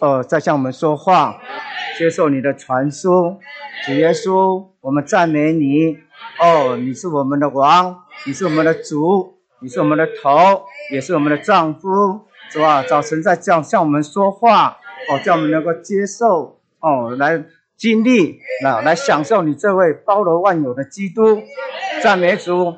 哦，在向我们说话，接受你的传输。主耶稣，我们赞美你。哦，你是我们的王，你是我们的主，你是我们的头，也是我们的丈夫，是吧？早晨在这样向我们说话，哦，叫我们能够接受，哦，来经历，那来享受你这位包罗万有的基督。赞美主。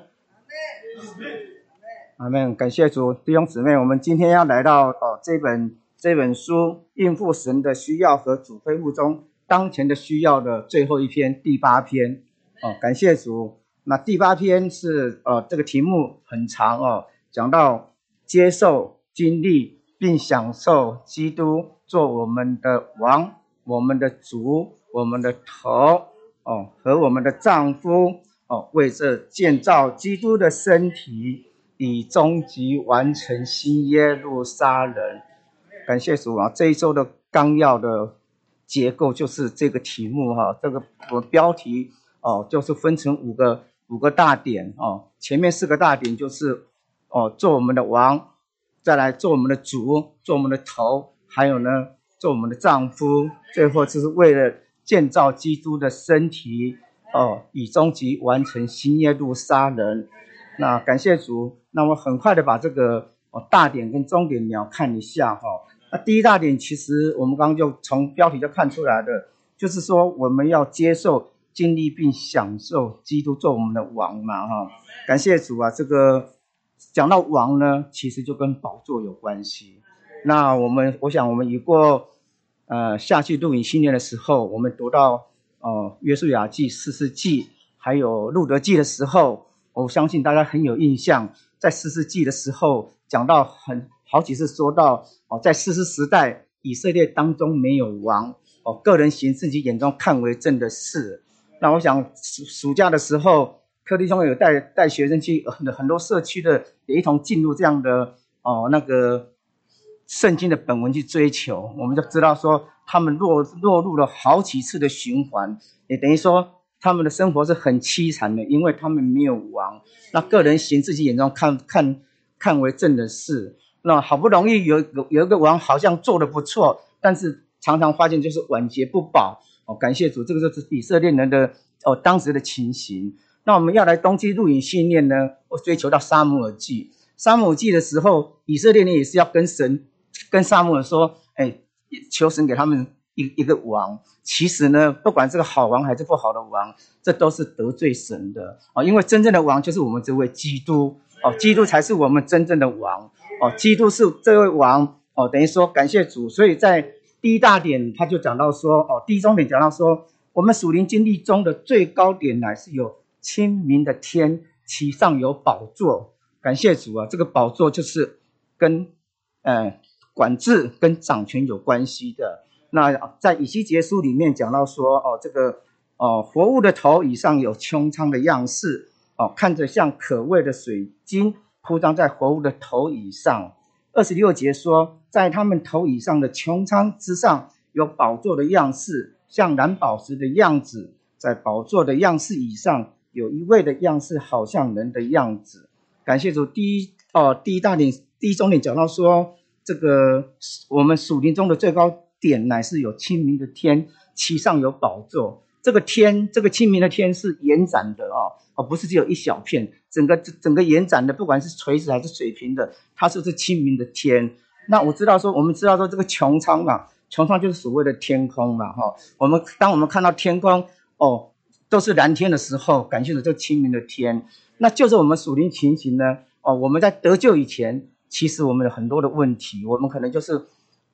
阿门，感谢主，弟兄姊妹，我们今天要来到哦这本这本书应付神的需要和主恢复中当前的需要的最后一篇第八篇哦，感谢主。那第八篇是呃这个题目很长哦，讲到接受、经历并享受基督做我们的王、我们的主、我们的头哦和我们的丈夫哦，为这建造基督的身体。以终极完成新耶路撒冷，感谢主啊！这一周的纲要的结构就是这个题目哈，这个我标题哦，就是分成五个五个大点哦。前面四个大点就是哦，做我们的王，再来做我们的主，做我们的头，还有呢，做我们的丈夫。最后就是为了建造基督的身体哦，以终极完成新耶路撒冷。那感谢主。那我很快的把这个大点跟重点你要看一下哈。那第一大点其实我们刚刚就从标题就看出来的，就是说我们要接受、经历并享受基督做我们的王嘛哈。感谢主啊，这个讲到王呢，其实就跟宝座有关系。那我们我想我们已过呃夏季录影训练的时候，我们读到哦约书亚记、四世纪还有路德记的时候，我相信大家很有印象。在四世纪的时候，讲到很好几次，说到哦，在四世时代，以色列当中没有王哦，个人行自己眼中看为正的事。那我想暑暑假的时候，柯弟兄有带带学生去很很多社区的，也一同进入这样的哦那个圣经的本文去追求。我们就知道说，他们落落入了好几次的循环，也等于说。他们的生活是很凄惨的，因为他们没有王。那个人行自己眼中看看看为正的事，那好不容易有有有一个王，好像做的不错，但是常常发现就是晚节不保。哦，感谢主，这个就是以色列人的哦当时的情形。那我们要来冬季录影训练呢，我追求到沙姆尔记。沙姆尔记的时候，以色列人也是要跟神跟沙姆尔说，哎，求神给他们。一一个王，其实呢，不管这个好王还是不好的王，这都是得罪神的啊！因为真正的王就是我们这位基督哦，基督才是我们真正的王哦，基督是这位王哦，等于说感谢主。所以在第一大点，他就讲到说哦，第一重点讲到说，我们属灵经历中的最高点乃是有清明的天，其上有宝座。感谢主啊，这个宝座就是跟呃管制跟掌权有关系的。那在以西结书里面讲到说，哦，这个哦，活物的头以上有穹苍的样式，哦，看着像可畏的水晶铺张在活物的头以上。二十六节说，在他们头以上的穹苍之上有宝座的样式，像蓝宝石的样子。在宝座的样式以上有一位的样式，好像人的样子。感谢主，第一哦，第一大点，第一重点讲到说，这个我们属灵中的最高。点乃是有清明的天，其上有宝座。这个天，这个清明的天是延展的哦，而不是只有一小片，整个整个延展的，不管是垂直还是水平的，它就是清明的天。那我知道说，我们知道说这个穹苍嘛，穹苍就是所谓的天空嘛，哈。我们当我们看到天空哦，都是蓝天的时候，感谢着这清明的天，那就是我们属灵情形呢。哦，我们在得救以前，其实我们有很多的问题，我们可能就是。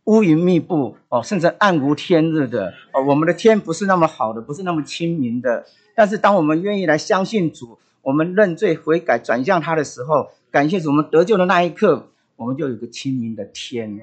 乌云密布哦，甚至暗无天日的哦，我们的天不是那么好的，不是那么清明的。但是，当我们愿意来相信主，我们认罪悔改，转向他的时候，感谢主，我们得救的那一刻，我们就有个清明的天。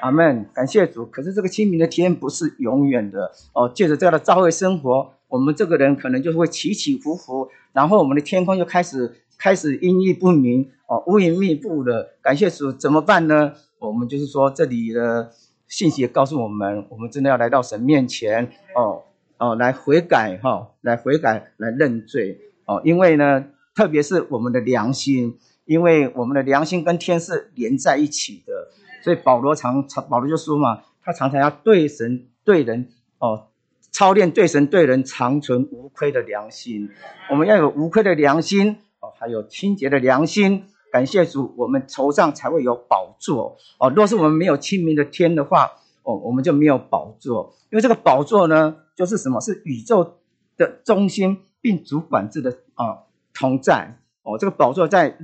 阿门，感谢主。可是，这个清明的天不是永远的哦。借着这样的教会生活，我们这个人可能就会起起伏伏，然后我们的天空就开始开始阴翳不明哦，乌云密布的。感谢主，怎么办呢？我们就是说，这里的信息也告诉我们，我们真的要来到神面前哦哦，来悔改哈，来悔改，来认罪哦。因为呢，特别是我们的良心，因为我们的良心跟天是连在一起的，所以保罗常常保罗就说嘛，他常常要对神对人哦，操练对神对人长存无愧的良心。我们要有无愧的良心哦，还有清洁的良心。感谢主，我们头上才会有宝座哦。若是我们没有清明的天的话，哦，我们就没有宝座。因为这个宝座呢，就是什么？是宇宙的中心，并主管制的啊同在哦。这个宝座在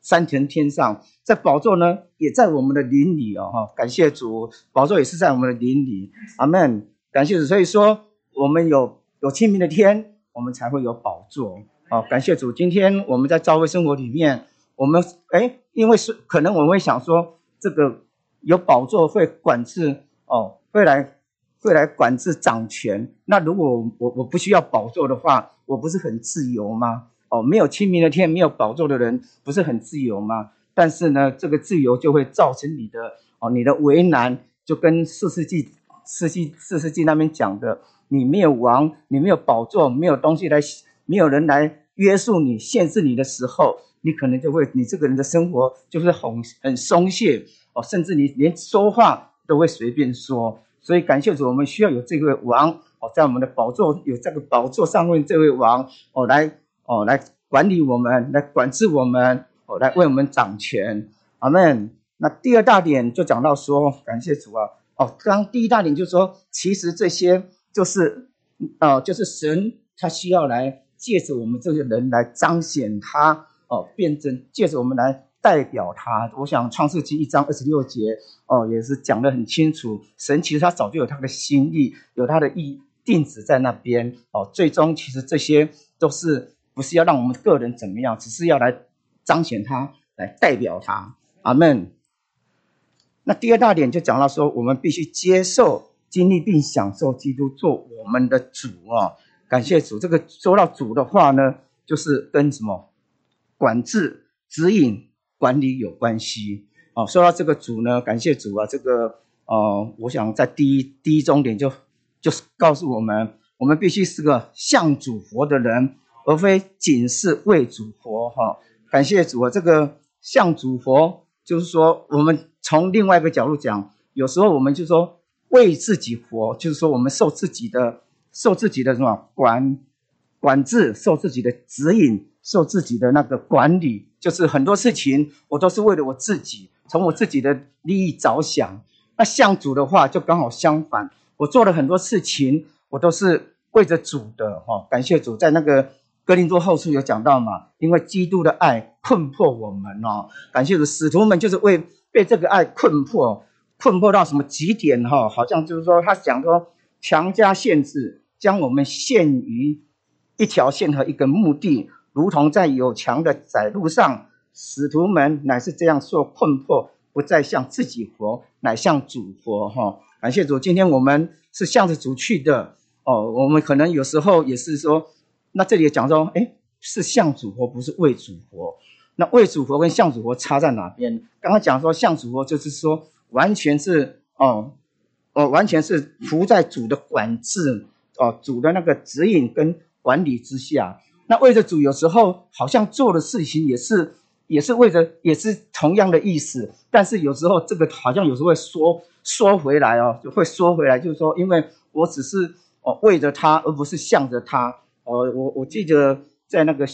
三层天上，在宝座呢，也在我们的邻里哦。哈，感谢主，宝座也是在我们的邻里。阿门。感谢主，所以说我们有有清明的天，我们才会有宝座。好，感谢主，今天我们在教会生活里面。我们哎，因为是可能我们会想说，这个有宝座会管制哦，会来会来管制掌权。那如果我我不需要宝座的话，我不是很自由吗？哦，没有清明的天，没有宝座的人，不是很自由吗？但是呢，这个自由就会造成你的哦，你的为难，就跟四世纪四纪四世纪那边讲的，你没有王，你没有宝座，没有东西来，没有人来约束你、限制你的时候。你可能就会，你这个人的生活就是很很松懈哦，甚至你连说话都会随便说。所以感谢主，我们需要有这位王哦，在我们的宝座有这个宝座上面这位王哦，来哦来管理我们，来管制我们哦，来为我们掌权。阿门。那第二大点就讲到说，感谢主啊哦，刚第一大点就是说，其实这些就是哦，就是神他需要来借着我们这些人来彰显他。哦，辩证借着我们来代表他。我想创世纪一章二十六节哦，也是讲得很清楚。神其实他早就有他的心意，有他的意定旨在那边哦。最终其实这些都是不是要让我们个人怎么样，只是要来彰显他，来代表他。阿门。那第二大点就讲到说，我们必须接受、经历并享受基督做我们的主啊！感谢主。这个说到主的话呢，就是跟什么？管制、指引、管理有关系哦。说到这个主呢，感谢主啊，这个呃，我想在第一第一重点就就是告诉我们，我们必须是个向主活的人，而非仅是为主活哈。感谢主啊，这个向主活，就是说我们从另外一个角度讲，有时候我们就说为自己活，就是说我们受自己的受自己的什么管管制，受自己的指引。受自己的那个管理，就是很多事情我都是为了我自己，从我自己的利益着想。那向主的话就刚好相反，我做了很多事情，我都是为着主的哈。感谢主，在那个哥林多后书有讲到嘛，因为基督的爱困迫我们哦。感谢主，使徒们就是为被这个爱困迫，困迫到什么极点哈？好像就是说他讲说强加限制，将我们限于一条线和一个目的。如同在有墙的窄路上，使徒们乃是这样受困迫，不再向自己活，乃向主活。哈，感谢主，今天我们是向着主去的。哦，我们可能有时候也是说，那这里讲说，哎，是向主活，不是为主活。那为主活跟向主活差在哪边？刚刚讲说向主活，就是说完全是哦，哦，完全是服在主的管制，哦，主的那个指引跟管理之下。那为着主，有时候好像做的事情也是，也是为着，也是同样的意思。但是有时候这个好像有时候会缩缩回来哦，就会缩回来，就是说，因为我只是哦为着他，而不是向着他。哦，我我记得在那个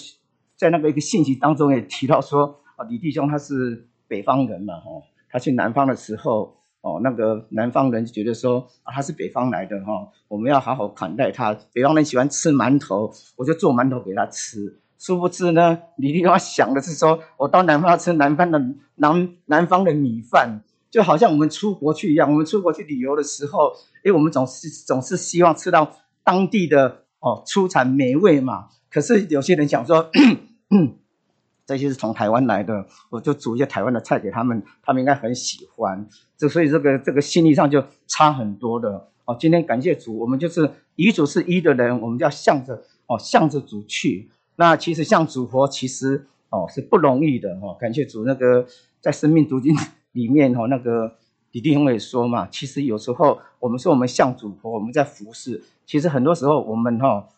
在那个一个信息当中也提到说，啊，李弟兄他是北方人嘛，哈，他去南方的时候。哦，那个南方人就觉得说啊，他是北方来的哈，我们要好好款待他。北方人喜欢吃馒头，我就做馒头给他吃。殊不知呢，李丽华想的是说，我到南方要吃南方的南南方的米饭，就好像我们出国去一样。我们出国去旅游的时候，因为我们总是总是希望吃到当地的哦出产美味嘛。可是有些人想说。这些是从台湾来的，我就煮一些台湾的菜给他们，他们应该很喜欢。这所以这个这个心理上就差很多的哦。今天感谢主，我们就是遗嘱是一的人，我们就要向着哦向着主去。那其实向主活，其实哦是不容易的哦。感谢主，那个在生命读经里面哦，那个李弟兄也说嘛，其实有时候我们说我们向主活，我们在服侍，其实很多时候我们哈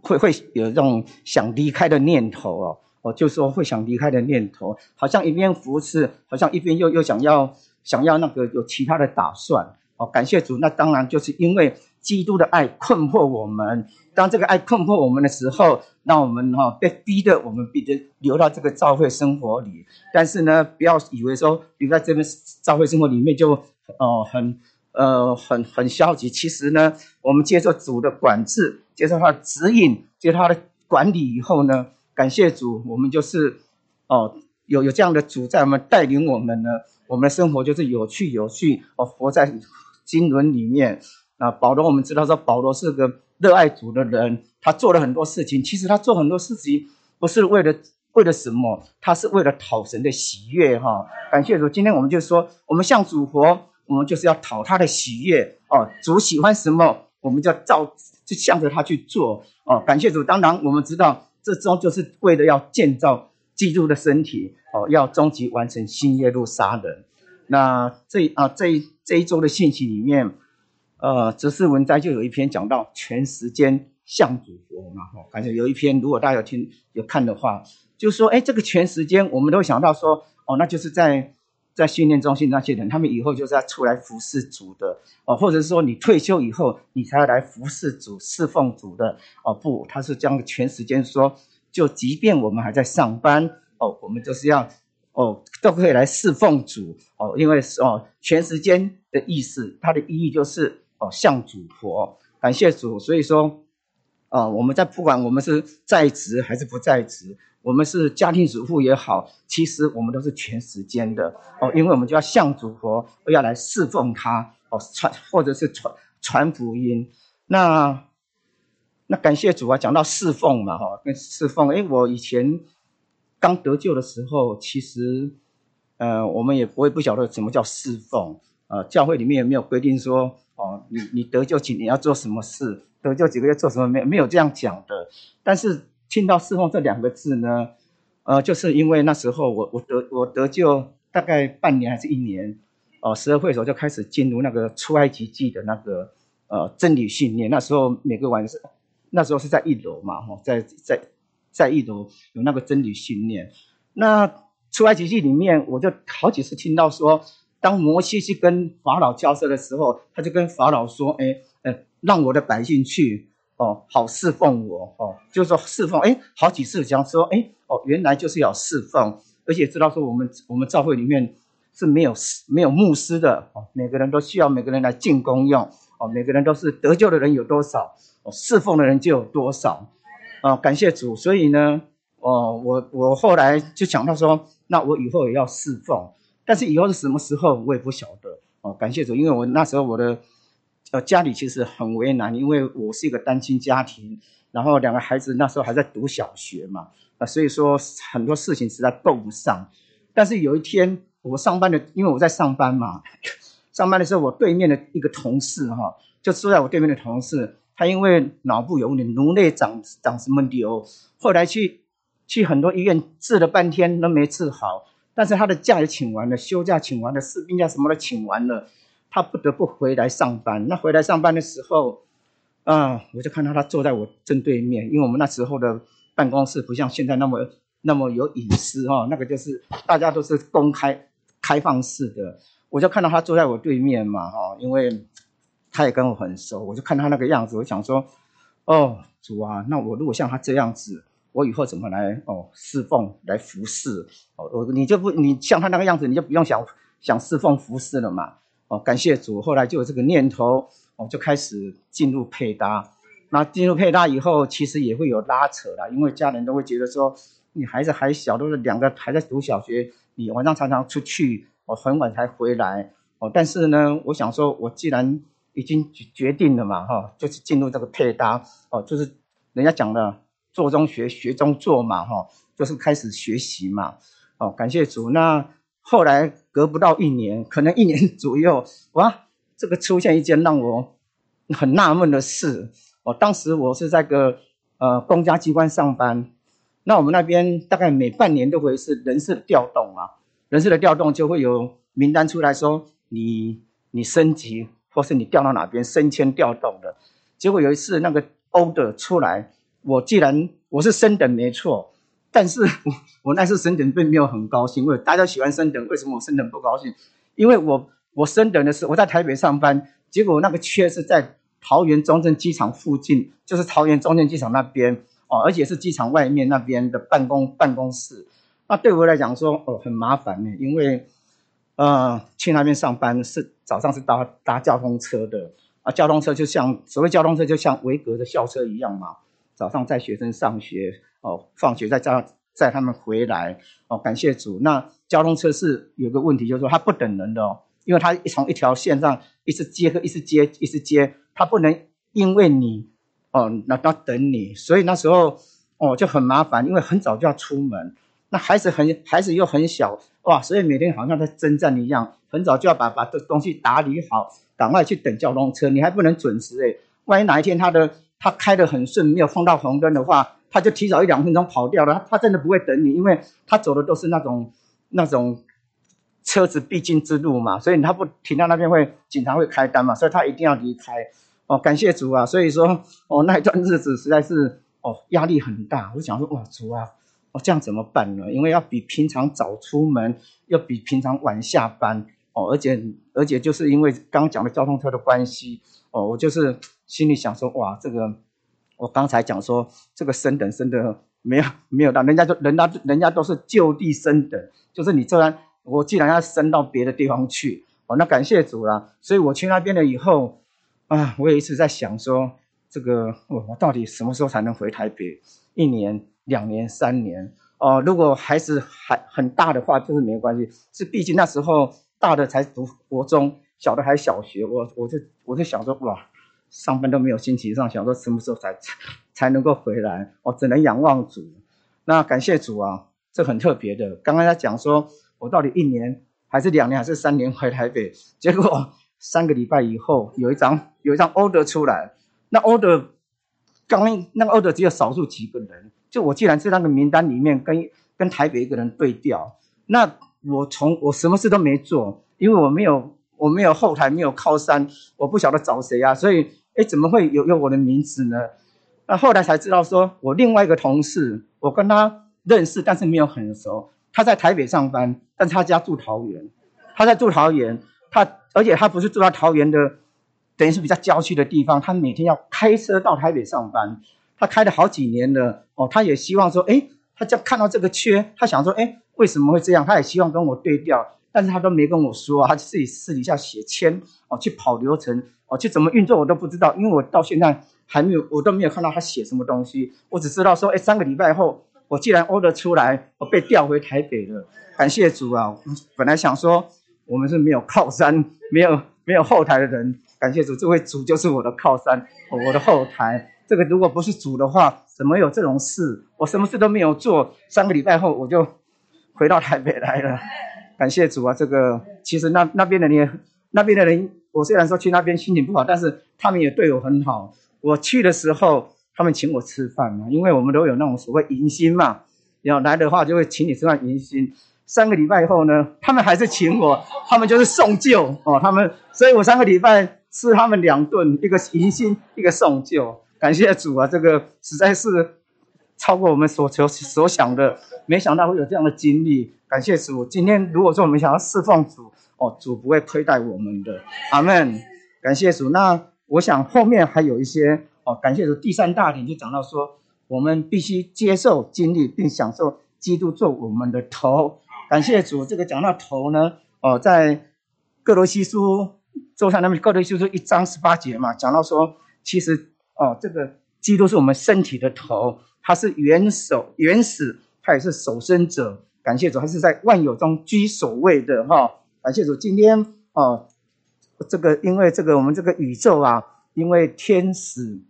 会会有这种想离开的念头哦。哦，就说会想离开的念头，好像一边扶持，好像一边又又想要想要那个有其他的打算。哦，感谢主，那当然就是因为基督的爱困惑我们。当这个爱困惑我们的时候，那我们哈被逼的，我们逼着留到这个教会生活里。但是呢，不要以为说留在这边教会生活里面就哦很呃很很消极。其实呢，我们接受主的管制，接受他的指引，接受他的管理以后呢，感谢主，我们就是哦有有这样的主在我们带领我们呢，我们的生活就是有趣有趣哦，活在经纶里面。啊，保罗，我们知道说保罗是个热爱主的人，他做了很多事情。其实他做很多事情不是为了为了什么，他是为了讨神的喜悦哈。感谢主，今天我们就说，我们向主活，我们就是要讨他的喜悦哦。主喜欢什么，我们就照就向着他去做哦。感谢主，当然我们知道，这周就是为了要建造基督的身体哦，要终极完成新耶路撒冷。那这啊这这一周的信息里面。呃，哲思文摘就有一篇讲到全时间向主活嘛，哈，感觉有一篇，如果大家有听有看的话，就说，哎，这个全时间，我们都会想到说，哦，那就是在在训练中心那些人，他们以后就是要出来服侍主的，哦，或者是说你退休以后，你才要来服侍主、侍奉主的，哦，不，他是将全时间说，就即便我们还在上班，哦，我们就是要，哦，都可以来侍奉主，哦，因为哦，全时间的意思，它的意义就是。哦，向主活，感谢主。所以说，啊，我们在不管我们是在职还是不在职，我们是家庭主妇也好，其实我们都是全时间的哦，因为我们就要向主活，要来侍奉他哦，传或者是传传福音。那那感谢主啊，讲到侍奉嘛，哈，跟侍奉，哎，我以前刚得救的时候，其实，呃，我们也不会不晓得什么叫侍奉，呃，教会里面也没有规定说。哦，你你得救几年要做什么事？得救几个月做什么？没没有这样讲的。但是听到“侍奉”这两个字呢，呃，就是因为那时候我我得我得救大概半年还是一年，哦，十二会时候就开始进入那个出埃及记的那个呃真理训练。那时候每个晚上，那时候是在一楼嘛，哈，在在在一楼有那个真理训练。那出埃及记里面，我就好几次听到说。当摩西去跟法老交涉的时候，他就跟法老说：“哎，呃，让我的百姓去哦，好侍奉我哦。”就是说侍奉，哎，好几次讲说：“哎，哦，原来就是要侍奉，而且知道说我们我们教会里面是没有没有牧师的哦，每个人都需要每个人来进宫用哦，每个人都是得救的人有多少哦，侍奉的人就有多少啊，感谢主。所以呢，哦，我我后来就讲到说，那我以后也要侍奉。”但是以后是什么时候，我也不晓得哦。感谢主，因为我那时候我的呃家里其实很为难，因为我是一个单亲家庭，然后两个孩子那时候还在读小学嘛，啊，所以说很多事情实在够不上。但是有一天我上班的，因为我在上班嘛，上班的时候我对面的一个同事哈，就坐在我对面的同事，他因为脑部有点，颅内长长什么瘤，后来去去很多医院治了半天都没治好。但是他的假也请完了，休假请完了，士兵假什么都请完了，他不得不回来上班。那回来上班的时候，啊，我就看到他坐在我正对面，因为我们那时候的办公室不像现在那么那么有隐私哈，那个就是大家都是公开开放式的。我就看到他坐在我对面嘛哈，因为他也跟我很熟，我就看他那个样子，我想说，哦，主啊，那我如果像他这样子。我以后怎么来哦侍奉来服侍哦你就不你像他那个样子你就不用想想侍奉服侍了嘛哦感谢主后来就有这个念头哦就开始进入配搭那进入配搭以后其实也会有拉扯啦，因为家人都会觉得说你孩子还小都是两个还在读小学你晚上常常出去哦很晚才回来哦但是呢我想说我既然已经决定了嘛哈就是进入这个配搭哦就是人家讲的。做中学，学中做嘛，哈，就是开始学习嘛，哦，感谢主。那后来隔不到一年，可能一年左右，哇，这个出现一件让我很纳闷的事。哦，当时我是在个呃公家机关上班，那我们那边大概每半年都会是人事的调动啊，人事的调动就会有名单出来说你你升级或是你调到哪边升迁调动的。结果有一次那个 order 出来。我既然我是升等没错，但是我我那次升等并没有很高兴，因为大家喜欢升等，为什么我升等不高兴？因为我我升等的是我在台北上班，结果那个缺是在桃园中正机场附近，就是桃园中正机场那边哦，而且是机场外面那边的办公办公室。那对我来讲说哦很麻烦呢，因为呃去那边上班是早上是搭搭交通车的啊，交通车就像所谓交通车就像维格的校车一样嘛，早上载学生上学哦，放学再载载他们回来哦，感谢主。那交通车是有个问题，就是说它不等人的哦，因为它从一条线上一直接和一直接一直接，它不能因为你哦那那等你，所以那时候哦就很麻烦，因为很早就要出门。那孩子很孩子又很小哇，所以每天好像在征战一样，很早就要把把这东西打理好，赶快去等交通车。你还不能准时诶，万一哪一天他的他开得很顺，没有碰到红灯的话，他就提早一两分钟跑掉了。他真的不会等你，因为他走的都是那种那种车子必经之路嘛，所以他不停在那边会警察会开单嘛，所以他一定要离开。哦，感谢主啊！所以说哦那一段日子实在是哦压力很大。我想说哇主啊！哦，这样怎么办呢？因为要比平常早出门，要比平常晚下班哦，而且而且就是因为刚讲的交通车的关系哦，我就是心里想说，哇，这个我刚才讲说这个升等升的没有没有到，人家就人家人家都是就地升等，就是你这然我既然要升到别的地方去哦，那感谢主啦，所以我去那边了以后啊，我也一直在想说，这个我我到底什么时候才能回台北？一年。两年三年哦，如果孩子还很大的话，就是没关系。是毕竟那时候大的才读国中，小的还小学。我我就我就想说，哇，上班都没有心情上，想说什么时候才才能够回来？我只能仰望主。那感谢主啊，这很特别的。刚刚他讲说，我到底一年还是两年还是三年回台北？结果三个礼拜以后，有一张有一张 order 出来。那 order 刚那个 order 只有少数几个人。就我既然是那个名单里面跟跟台北一个人对调，那我从我什么事都没做，因为我没有我没有后台没有靠山，我不晓得找谁啊，所以哎怎么会有有我的名字呢？那后来才知道说，我另外一个同事，我跟他认识，但是没有很熟。他在台北上班，但他家住桃园，他在住桃园，他而且他不是住在桃园的，等于是比较郊区的地方，他每天要开车到台北上班。他开了好几年了，哦，他也希望说，哎，他就看到这个缺，他想说，哎，为什么会这样？他也希望跟我对调，但是他都没跟我说，他自己私底下写签，哦，去跑流程，哦，去怎么运作我都不知道，因为我到现在还没有，我都没有看到他写什么东西，我只知道说，哎，三个礼拜后，我既然 order 出来，我被调回台北了，感谢主啊！本来想说，我们是没有靠山，没有没有后台的人，感谢主，这位主就是我的靠山，我的后台。这个如果不是主的话，怎么有这种事？我什么事都没有做，三个礼拜后我就回到台北来了。感谢主啊！这个其实那那边的人，那边的人，我虽然说去那边心情不好，但是他们也对我很好。我去的时候，他们请我吃饭嘛，因为我们都有那种所谓迎新嘛，要来的话就会请你吃饭迎新。三个礼拜以后呢，他们还是请我，他们就是送旧哦，他们，所以我三个礼拜吃他们两顿，一个迎新，一个送旧。感谢主啊，这个实在是超过我们所求所想的，没想到会有这样的经历。感谢主，今天如果说我们想要侍奉主，哦，主不会亏待我们的。阿门。感谢主。那我想后面还有一些哦，感谢主。第三大点就讲到说，我们必须接受经历，并享受基督做我们的头。感谢主。这个讲到头呢，哦，在哥罗西书周三那边，哥罗西书一章十八节嘛，讲到说，其实。哦，这个基督是我们身体的头，他是元首、原始，他也是守身者。感谢主，他是在万有中居首位的哈。感谢主，今天哦，这个因为这个我们这个宇宙啊，因为天使，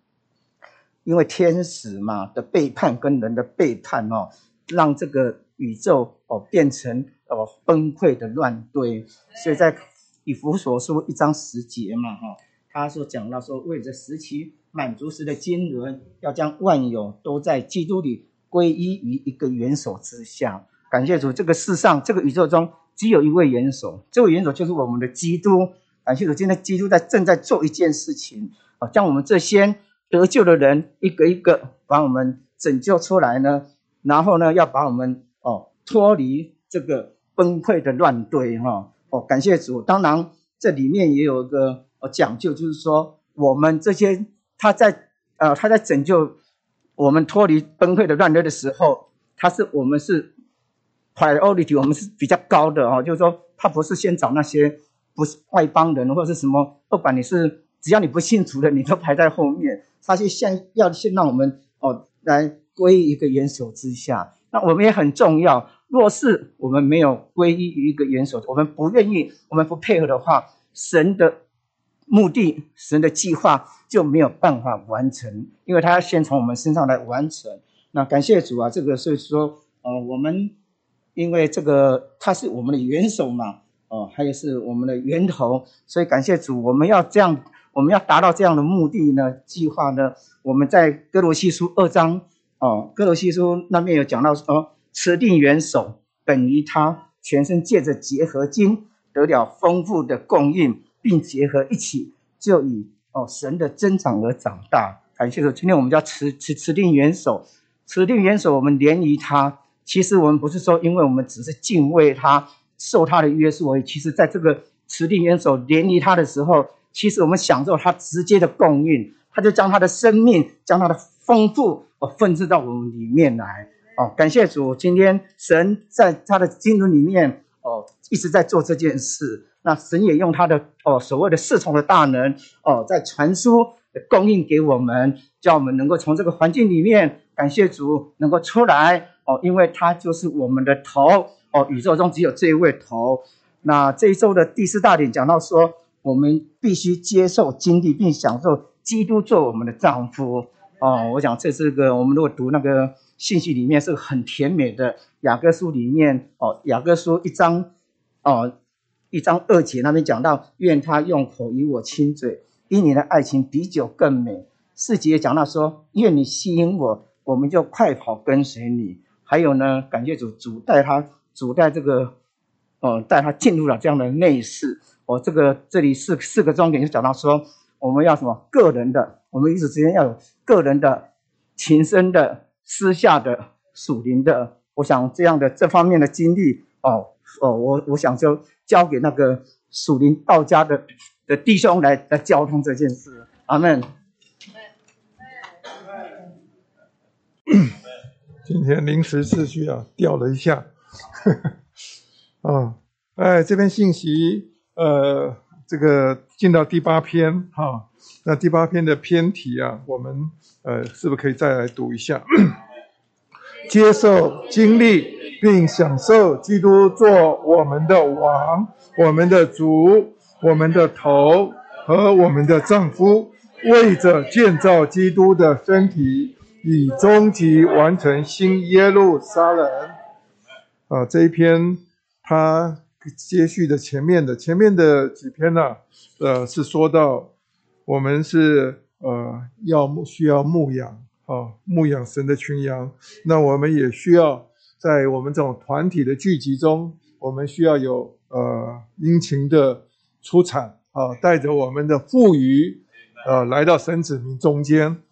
因为天使嘛的背叛跟人的背叛哦，让这个宇宙哦变成哦崩溃的乱堆。所以在以弗所书一章十节嘛哈，他说讲到说为着时期。满足时的经纶，要将万有都在基督里归依于一个元首之下。感谢主，这个世上这个宇宙中只有一位元首，这位元首就是我们的基督。感谢主，今天基督在正在做一件事情啊，将我们这些得救的人一个一个把我们拯救出来呢，然后呢，要把我们哦脱离这个崩溃的乱堆哈。哦，感谢主。当然，这里面也有一个呃讲究，就是说我们这些他在呃他在拯救我们脱离崩溃的乱流的时候，他是我们是 priority，我们是比较高的哦，就是说他不是先找那些不是外邦人或者是什么，不管你是只要你不信主的，你都排在后面。他是先要先让我们哦来归一个元首之下。那我们也很重要。若是我们没有归依于一个元首，我们不愿意，我们不配合的话，神的目的、神的计划就没有办法完成，因为他要先从我们身上来完成。那感谢主啊，这个是说，呃，我们因为这个他是我们的元首嘛，哦，还有是我们的源头，所以感谢主，我们要这样，我们要达到这样的目的呢，计划呢，我们在哥罗西书二章，哦，哥罗西书那边有讲到说。持定元首，等于他全身借着结合经得了丰富的供应，并结合一起，就以哦神的增长而长大。感谢主，今天我们叫持持持定元首，持定元首，我们连于他。其实我们不是说，因为我们只是敬畏他，受他的约束而已。其实在这个持定元首连于他的时候，其实我们享受他直接的供应，他就将他的生命，将他的丰富哦分置到我们里面来。哦，感谢主，今天神在他的经纶里面哦，一直在做这件事。那神也用他的哦所谓的侍从的大能哦，在传输供应给我们，叫我们能够从这个环境里面感谢主能够出来哦，因为他就是我们的头哦，宇宙中只有这一位头。那这一周的第四大点讲到说，我们必须接受经历并享受基督做我们的丈夫哦。我想这是个我们如果读那个。信息里面是很甜美的，雅各书里面哦，雅各书一章哦，一章二节那边讲到，愿他用口与我亲嘴，因你的爱情比酒更美。四节讲到说，愿你吸引我，我们就快跑跟随你。还有呢，感谢主主带他主带这个哦，带他进入了这样的内室。哦，这个这里四四个重点就讲到说，我们要什么个人的，我们彼此之间要有个人的情深的。私下的属灵的，我想这样的这方面的经历哦哦，我我想就交给那个属灵道家的的弟兄来来交通这件事。阿门。今天临时秩序啊，调了一下。啊，哎，这篇信息，呃，这个进到第八篇哈，那第八篇的篇题啊，我们。呃，是不是可以再来读一下？接受、经历并享受基督做我们的王、我们的主、我们的头和我们的丈夫，为着建造基督的身体，以终极完成新耶路撒冷。啊，这一篇他接续的前面的前面的几篇呢？呃，是说到我们是。呃，要需要牧养啊，牧养神的群羊。那我们也需要在我们这种团体的聚集中，我们需要有呃殷勤的出产啊，带着我们的富余呃来到神子民中间。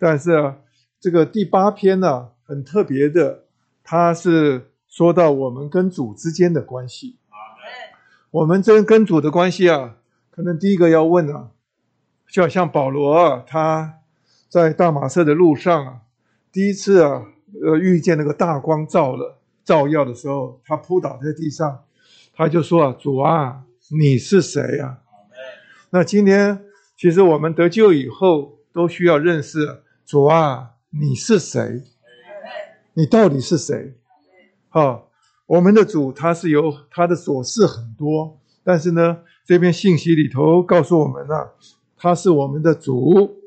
但是这个第八篇呢，很特别的，它是说到我们跟主之间的关系。我们这跟主的关系啊，可能第一个要问啊。就好像保罗啊，他在大马色的路上啊，第一次啊，呃，遇见那个大光照了照耀的时候，他扑倒在地上，他就说啊：“主啊，你是谁啊？”那今天其实我们得救以后，都需要认识主啊，你是谁？你到底是谁？好，我们的主他是有他的琐事很多，但是呢，这篇信息里头告诉我们呢。他是我们的主，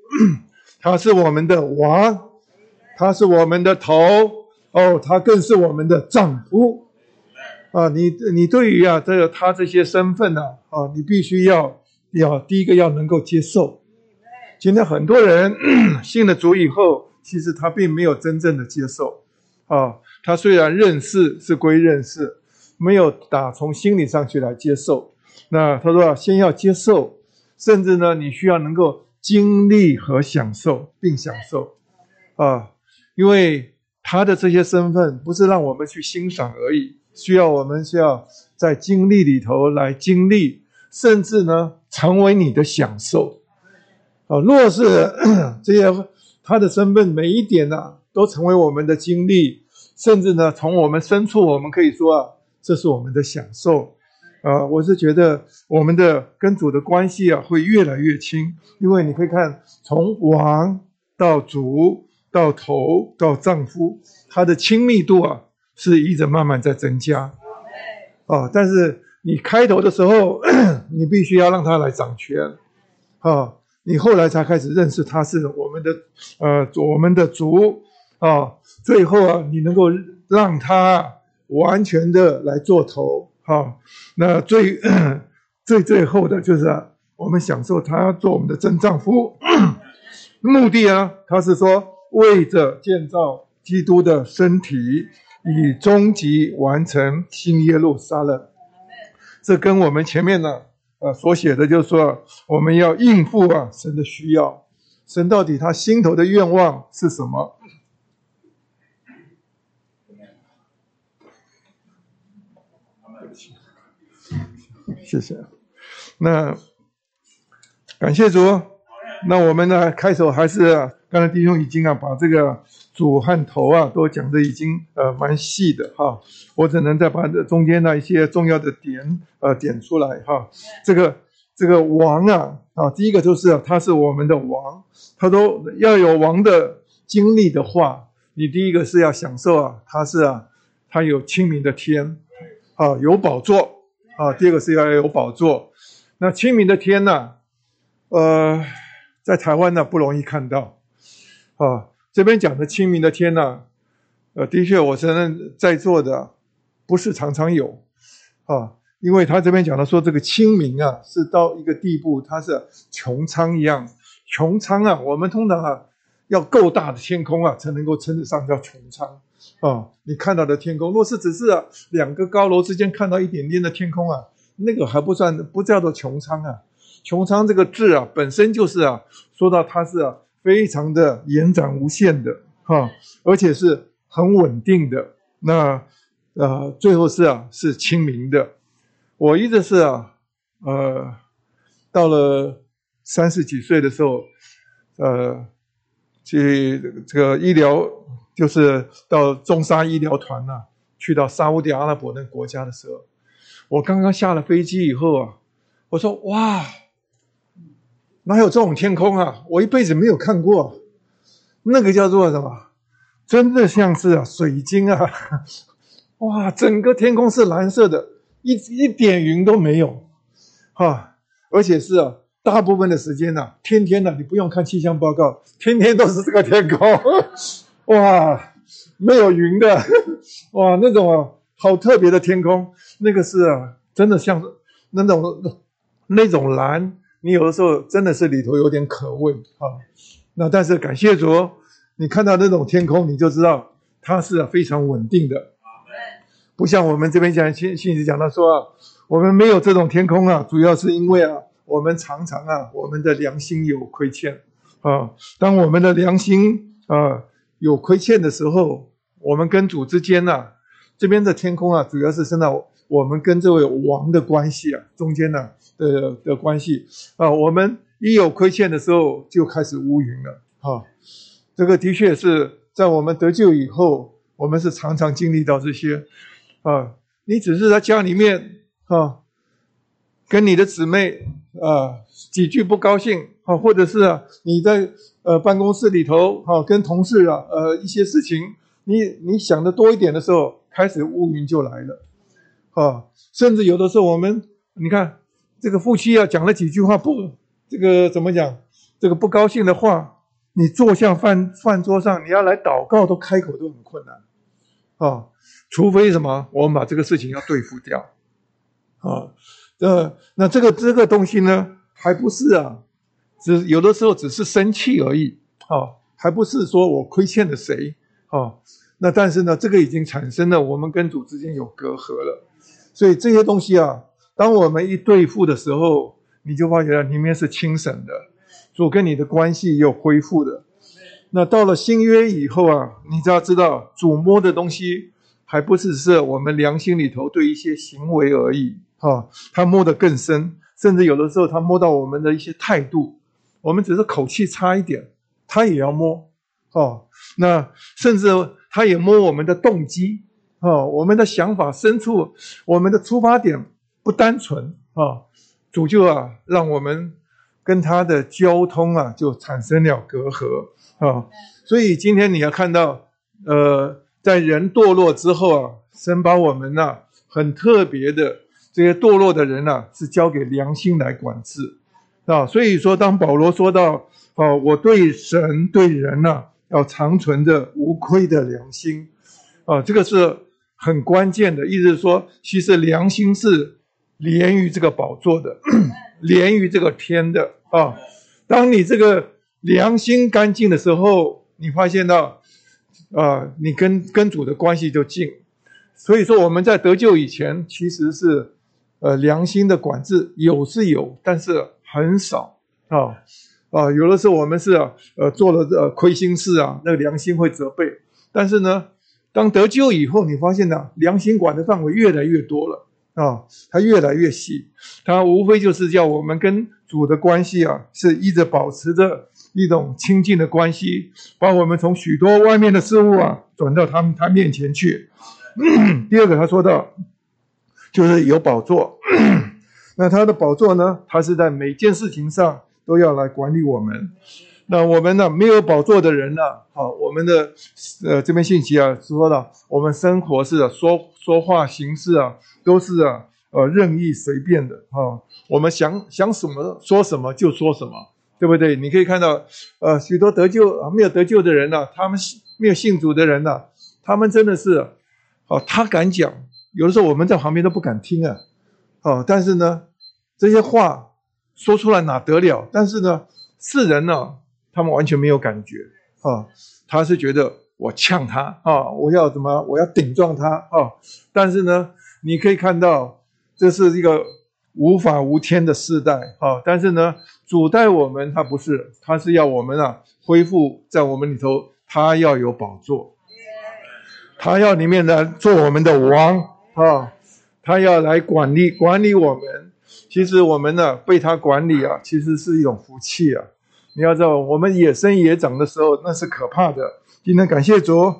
他是我们的王，他是我们的头哦，他更是我们的丈夫啊！你你对于啊这个他这些身份呢啊，你必须要要第一个要能够接受。今天很多人 信了主以后，其实他并没有真正的接受啊。他虽然认识是归认识，没有打从心理上去来接受。那他说先要接受。甚至呢，你需要能够经历和享受，并享受，啊，因为他的这些身份不是让我们去欣赏而已，需要我们需要在经历里头来经历，甚至呢成为你的享受。啊，若是 这些他的身份每一点呢，都成为我们的经历，甚至呢从我们深处，我们可以说啊，这是我们的享受。啊，我是觉得我们的跟主的关系啊会越来越亲，因为你会看从王到主到头到丈夫，他的亲密度啊是一直慢慢在增加。啊，但是你开头的时候，你必须要让他来掌权，啊，你后来才开始认识他是我们的呃我们的主啊，最后啊你能够让他完全的来做头。好，那最 最最后的就是我们享受他做我们的真丈夫，目的啊，他是说为着建造基督的身体，以终极完成新耶路撒冷。这跟我们前面呢，呃所写的就是说，我们要应付啊神的需要，神到底他心头的愿望是什么？谢谢。那感谢主。那我们呢？开头还是刚才弟兄已经啊，把这个主和头啊都讲的已经呃蛮细的哈。我只能再把这中间的一些重要的点呃点出来哈。这个这个王啊啊，第一个就是他是我们的王，他都要有王的经历的话，你第一个是要享受啊，他是啊，他有清明的天啊，有宝座。啊，第二个是要有宝座。那清明的天呢？呃，在台湾呢不容易看到。啊，这边讲的清明的天呢，呃，的确，我承认在座的不是常常有。啊，因为他这边讲的说这个清明啊，是到一个地步，它是穹苍一样。穹苍啊，我们通常啊，要够大的天空啊，才能够称得上叫穹苍。啊，你看到的天空，若是只是两个高楼之间看到一点点的天空啊，那个还不算，不叫做穹苍啊。穹苍这个字啊，本身就是啊，说到它是啊，非常的延展无限的哈，而且是很稳定的。那呃，最后是啊，是清明的。我一直是啊，呃，到了三十几岁的时候，呃，去这个医疗。就是到中沙医疗团呐，去到沙地阿拉伯那个国家的时候，我刚刚下了飞机以后啊，我说哇，哪有这种天空啊？我一辈子没有看过，那个叫做什么？真的像是啊水晶啊，哇，整个天空是蓝色的，一一点云都没有，哈，而且是啊，大部分的时间呢，天天呢，你不用看气象报告，天天都是这个天空。哇，没有云的，哇，那种啊，好特别的天空，那个是啊，真的像那种那种蓝，你有的时候真的是里头有点可畏啊。那但是感谢主，你看到那种天空，你就知道它是非常稳定的，不像我们这边讲信信息讲到说啊，我们没有这种天空啊，主要是因为啊，我们常常啊，我们的良心有亏欠啊，当我们的良心啊。有亏欠的时候，我们跟主之间呢，这边的天空啊，主要是现在我们跟这位王的关系啊，中间呢的的关系啊，我们一有亏欠的时候，就开始乌云了哈。这个的确是在我们得救以后，我们是常常经历到这些啊。你只是在家里面啊，跟你的姊妹啊几句不高兴啊，或者是你在。呃，办公室里头，哈，跟同事啊，呃，一些事情，你你想的多一点的时候，开始乌云就来了，哈，甚至有的时候我们，你看这个夫妻啊，讲了几句话不，这个怎么讲，这个不高兴的话，你坐向饭饭桌上，你要来祷告都开口都很困难，啊，除非什么，我们把这个事情要对付掉，啊，呃，那这个这个东西呢，还不是啊。只有的时候只是生气而已，啊，还不是说我亏欠了谁，啊，那但是呢，这个已经产生了我们跟主之间有隔阂了，所以这些东西啊，当我们一对付的时候，你就发觉里面是清省的，主跟你的关系又恢复的。那到了新约以后啊，你就要知道主摸的东西还不是是我们良心里头对一些行为而已，哈，他摸得更深，甚至有的时候他摸到我们的一些态度，我们只是口气差一点，他也要摸，哦，那甚至他也摸我们的动机，哦，我们的想法深处，我们的出发点不单纯，啊，主就啊，让我们跟他的交通啊，就产生了隔阂，啊，所以今天你要看到，呃。在人堕落之后啊，神把我们呐很特别的这些堕落的人呐，是交给良心来管制啊。所以说，当保罗说到哦，我对神对人呐要长存着无亏的良心啊，这个是很关键的。意思是说，其实良心是连于这个宝座的，连于这个天的啊。当你这个良心干净的时候，你发现到。啊，你跟跟主的关系就近，所以说我们在得救以前，其实是呃良心的管制有是有，但是很少啊啊，有的时候我们是呃做了呃亏心事啊，那个良心会责备，但是呢，当得救以后，你发现呢，良心管的范围越来越多了啊，它越来越细，它无非就是叫我们跟主的关系啊，是一直保持着。一种亲近的关系，把我们从许多外面的事物啊转到他们他面前去。第二个，他说到，就是有宝座。那他的宝座呢？他是在每件事情上都要来管理我们。那我们呢？没有宝座的人呢？好，我们的呃这边信息啊说了，我们生活是说说话形式啊都是啊呃任意随便的啊，我们想想什么说什么就说什么。对不对？你可以看到，呃，许多得救啊，没有得救的人呢，他们没有信主的人呢，他们真的是，哦，他敢讲，有的时候我们在旁边都不敢听啊，哦，但是呢，这些话说出来哪得了？但是呢，世人呢，他们完全没有感觉啊，他是觉得我呛他啊，我要怎么，我要顶撞他啊，但是呢，你可以看到，这是一个。无法无天的世代啊！但是呢，主待我们，他不是，他是要我们啊恢复在我们里头，他要有宝座，他要里面呢做我们的王啊，他要来管理管理我们。其实我们呢被他管理啊，其实是一种福气啊！你要知道，我们野生野长的时候那是可怕的。今天感谢主，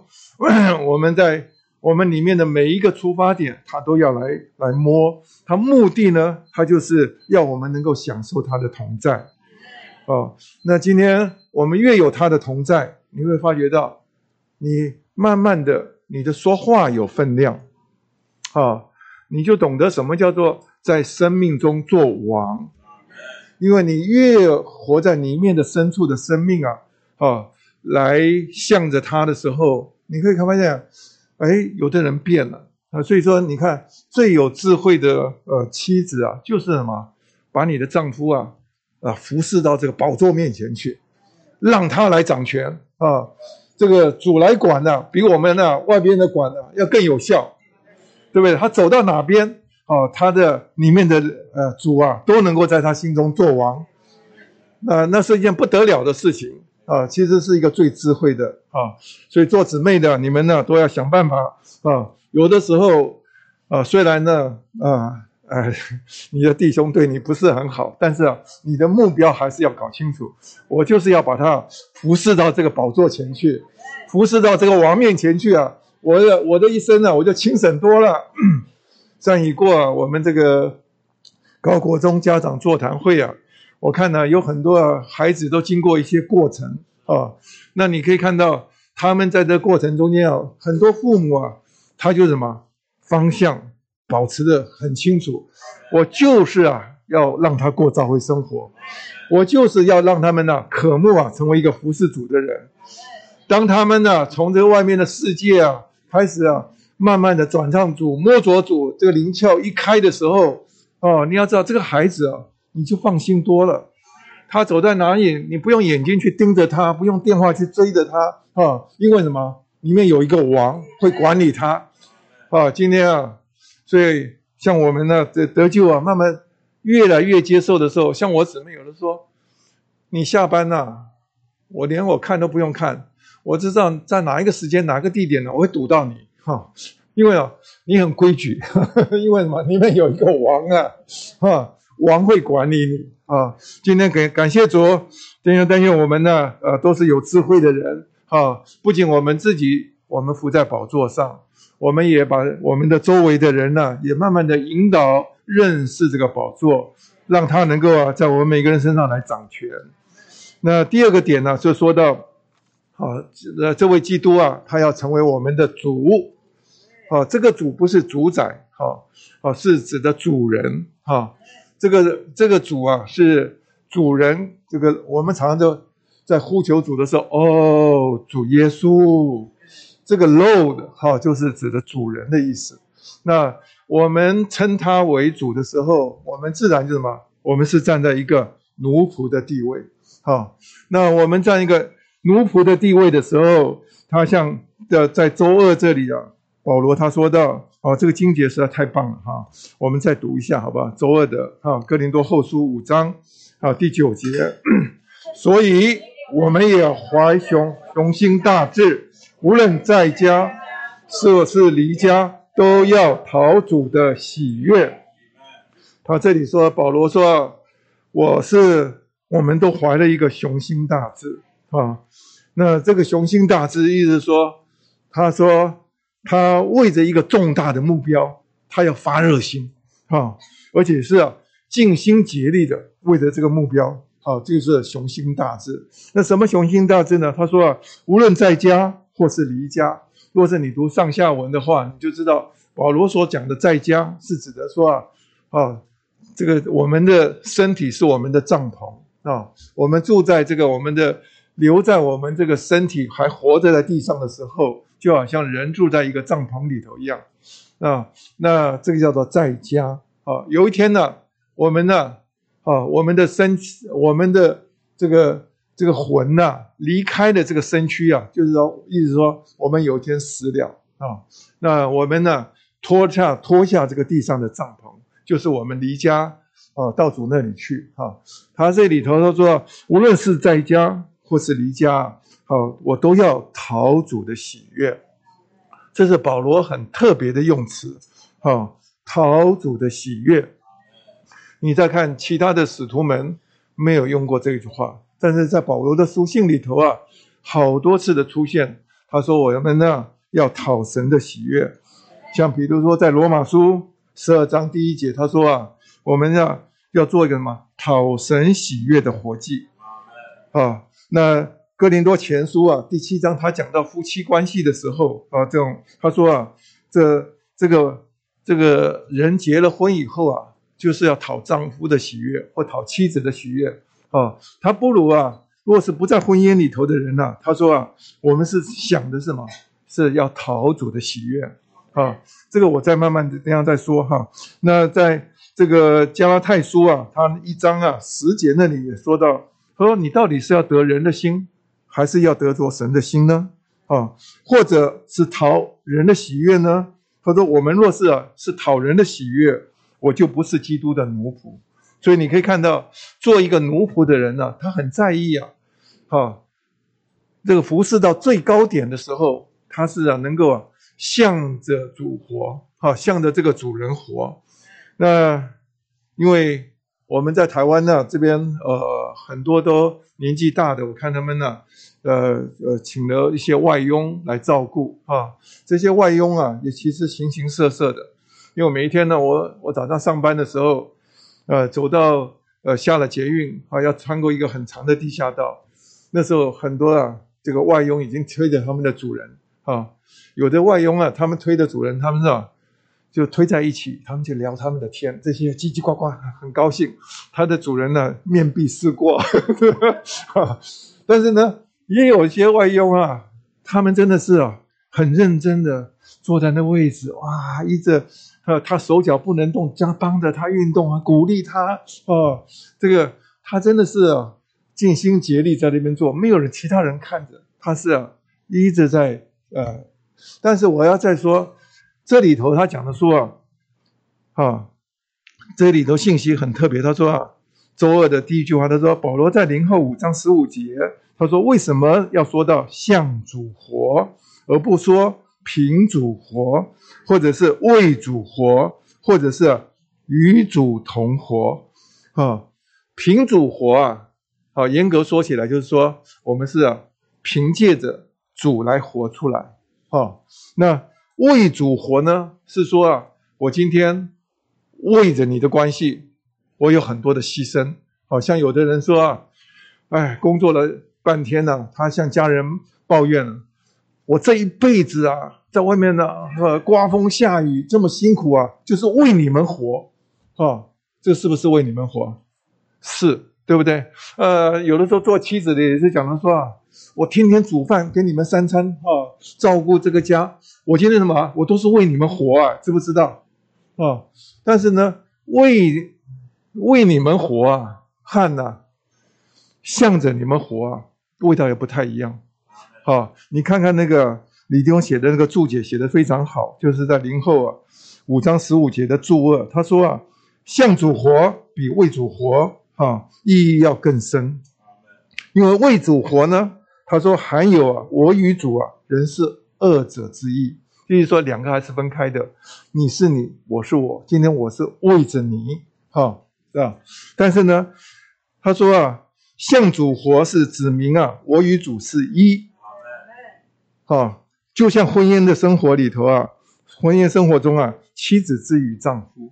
我们在。我们里面的每一个出发点，他都要来来摸。他目的呢，他就是要我们能够享受他的同在。哦，那今天我们越有他的同在，你会发觉到，你慢慢的，你的说话有分量，啊，你就懂得什么叫做在生命中做王。因为你越活在里面的深处的生命啊，啊，来向着他的时候，你可以看发现。哎，有的人变了啊，所以说你看，最有智慧的呃妻子啊，就是什么，把你的丈夫啊啊服侍到这个宝座面前去，让他来掌权啊，这个主来管的，比我们呢外边的管的要更有效，对不对？他走到哪边啊，他的里面的呃主啊都能够在他心中做王，那那是一件不得了的事情。啊，其实是一个最智慧的啊，所以做姊妹的你们呢都要想办法啊。有的时候啊，虽然呢啊，哎，你的弟兄对你不是很好，但是啊，你的目标还是要搞清楚。我就是要把他服侍到这个宝座前去，服侍到这个王面前去啊。我的我的一生呢，我就轻省多了。上一过啊我们这个高国中家长座谈会啊。我看呢，有很多孩子都经过一些过程啊，那你可以看到他们在这过程中间啊，很多父母啊，他就什么方向保持的很清楚，我就是啊要让他过教会生活，我就是要让他们呢渴慕啊成为一个服侍主的人。当他们呢从这外面的世界啊开始啊慢慢的转向主摸着主这个灵窍一开的时候，哦，你要知道这个孩子啊。你就放心多了，他走在哪里，你不用眼睛去盯着他，不用电话去追着他啊，因为什么？里面有一个王会管理他啊。今天啊，所以像我们呢，得得救啊，慢慢越来越接受的时候，像我姊妹有的说，你下班呐，我连我看都不用看，我知道在哪一个时间、哪个地点呢，我会堵到你哈，因为啊，你很规矩，因为什么？你们有一个王啊，哈，王会管理你啊。今天感感谢主，弟兄但愿我们呢，呃，都是有智慧的人啊。不仅我们自己，我们伏在宝座上，我们也把我们的周围的人呢，也慢慢的引导认识这个宝座，让他能够啊，在我们每个人身上来掌权。那第二个点呢，就说到，好，呃，这位基督啊，他要成为我们的主。啊，这个主不是主宰，哈，啊，是指的主人，哈，这个这个主啊是主人，这个我们常常就在呼求主的时候，哦，主耶稣，这个 Lord 哈就是指的主人的意思。那我们称他为主的时候，我们自然就什么？我们是站在一个奴仆的地位，哈。那我们站一个奴仆的地位的时候，他像的在周二这里啊。保罗他说到：“哦，这个经节实在太棒了哈！我们再读一下，好不好？周二的哈，哥林多后书五章啊第九节。所以我们也怀雄雄心大志，无论在家，或是离家，都要讨主的喜悦。他这里说，保罗说，我是我们都怀了一个雄心大志啊。那这个雄心大志，意思说，他说。”他为着一个重大的目标，他要发热心，啊，而且是啊尽心竭力的为着这个目标，啊，这就是雄心大志。那什么雄心大志呢？他说啊，无论在家或是离家，若是你读上下文的话，你就知道保罗所讲的在家是指的说啊，啊，这个我们的身体是我们的帐篷啊，我们住在这个我们的留在我们这个身体还活着在地上的时候。就好像人住在一个帐篷里头一样，啊，那这个叫做在家啊。有一天呢，我们呢，啊，我们的身，我们的这个这个魂呐，离开了这个身躯啊，就是说，意思说，我们有一天死了啊。那我们呢，脱下脱下这个地上的帐篷，就是我们离家啊，到主那里去啊。他这里头他说，无论是在家或是离家。好，我都要讨主的喜悦，这是保罗很特别的用词。好，讨主的喜悦。你再看其他的使徒们没有用过这句话，但是在保罗的书信里头啊，好多次的出现。他说我们呢要讨神的喜悦，像比如说在罗马书十二章第一节，他说啊，我们要要做一个什么讨神喜悦的活祭啊，那。哥林多前书啊，第七章他讲到夫妻关系的时候啊，这种他说啊，这这个这个人结了婚以后啊，就是要讨丈夫的喜悦或讨妻子的喜悦啊，他不如啊，若是不在婚姻里头的人呐，他说啊，我们是想的是什么？是要讨主的喜悦啊，这个我再慢慢的这样再说哈。那在这个加拉太书啊，他一章啊十节那里也说到，他说你到底是要得人的心？还是要得着神的心呢？啊，或者是讨人的喜悦呢？他说：“我们若是啊，是讨人的喜悦，我就不是基督的奴仆。”所以你可以看到，做一个奴仆的人呢，他很在意啊，哈，这个服侍到最高点的时候，他是啊，能够啊，向着主活，哈，向着这个主人活。那因为我们在台湾呢，这边呃，很多都。年纪大的，我看他们呢，呃呃，请了一些外佣来照顾啊。这些外佣啊，也其实形形色色的。因为每一天呢，我我早上上班的时候，呃，走到呃下了捷运啊，要穿过一个很长的地下道。那时候很多啊，这个外佣已经推着他们的主人啊，有的外佣啊，他们推着主人，他们是吧？就推在一起，他们就聊他们的天，这些叽叽呱呱，很高兴。他的主人呢，面壁思过。但是呢，也有些外佣啊，他们真的是啊，很认真的坐在那位置，哇，一直呃，他手脚不能动，加帮着他运动啊，鼓励他哦，这个他真的是啊，尽心竭力在那边做，没有人其他人看着，他是啊，一直在呃。但是我要再说。这里头他讲的说啊，啊，这里头信息很特别。他说啊，周二的第一句话，他说保罗在零后五章十五节，他说为什么要说到向主活，而不说凭主活，或者是为主活，或者是与主同活。啊，凭主活啊，好，严格说起来就是说，我们是啊，凭借着主来活出来。啊，那为主活呢，是说啊，我今天为着你的关系，我有很多的牺牲。好像有的人说啊，哎，工作了半天呢，他向家人抱怨了，我这一辈子啊，在外面呢，呃，刮风下雨这么辛苦啊，就是为你们活，啊，这是不是为你们活？是对不对？呃，有的时候做妻子的也是讲的说啊，我天天煮饭给你们三餐，啊，照顾这个家，我今天什么？我都是为你们活啊，知不知道？啊，但是呢，为为你们活啊。汗呐，向着你们活啊，味道也不太一样。好，你看看那个李丁写的那个注解，写的非常好，就是在林后啊五章十五节的注二，他说啊，向主活比为主活啊意义要更深，因为为主活呢，他说还有啊我与主啊人是二者之意，就是说两个还是分开的，你是你，我是我，今天我是为着你，哈，是吧？但是呢。他说啊，向主活是指明啊，我与主是一。好，就像婚姻的生活里头啊，婚姻生活中啊，妻子之于丈夫。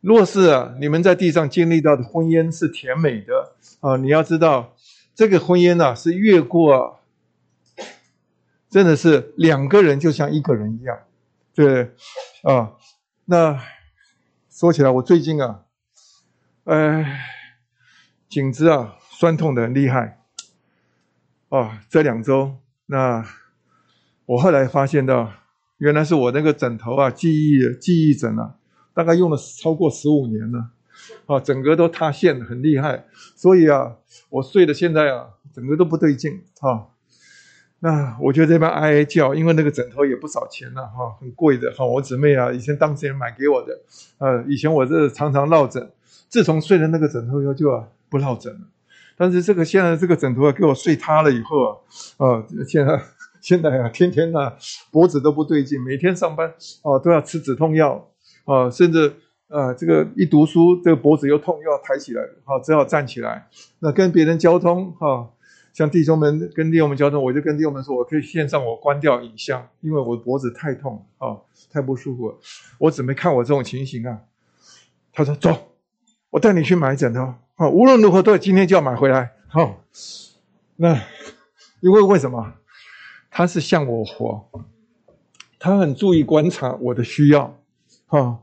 若是啊，你们在地上经历到的婚姻是甜美的啊，你要知道，这个婚姻呢是越过，真的是两个人就像一个人一样，对啊。那说起来，我最近啊，哎。颈子啊，酸痛的很厉害。啊，这两周，那我后来发现到，原来是我那个枕头啊，记忆记忆枕啊，大概用了超过十五年了，啊，整个都塌陷，很厉害。所以啊，我睡的现在啊，整个都不对劲啊。那我就这边哀哀叫，因为那个枕头也不少钱了哈，很贵的哈。我姊妹啊，以前当事人买给我的，呃，以前我这常常落枕，自从睡了那个枕头以后就。不落枕了，但是这个现在这个枕头啊，给我睡塌了以后啊，啊，现在 现在啊，天天啊，脖子都不对劲，每天上班啊都要吃止痛药啊，甚至啊，这个一读书，这个脖子又痛，又要抬起来，好，只好站起来。那跟别人交通哈，像弟兄们跟弟兄们交通，我就跟弟兄们说，我可以线上我关掉影像，因为我脖子太痛啊，太不舒服了。我准备看我这种情形啊，他说走，我带你去买枕头。啊，无论如何都今天就要买回来。好，那因为为什么？他是向我活，他很注意观察我的需要。哈，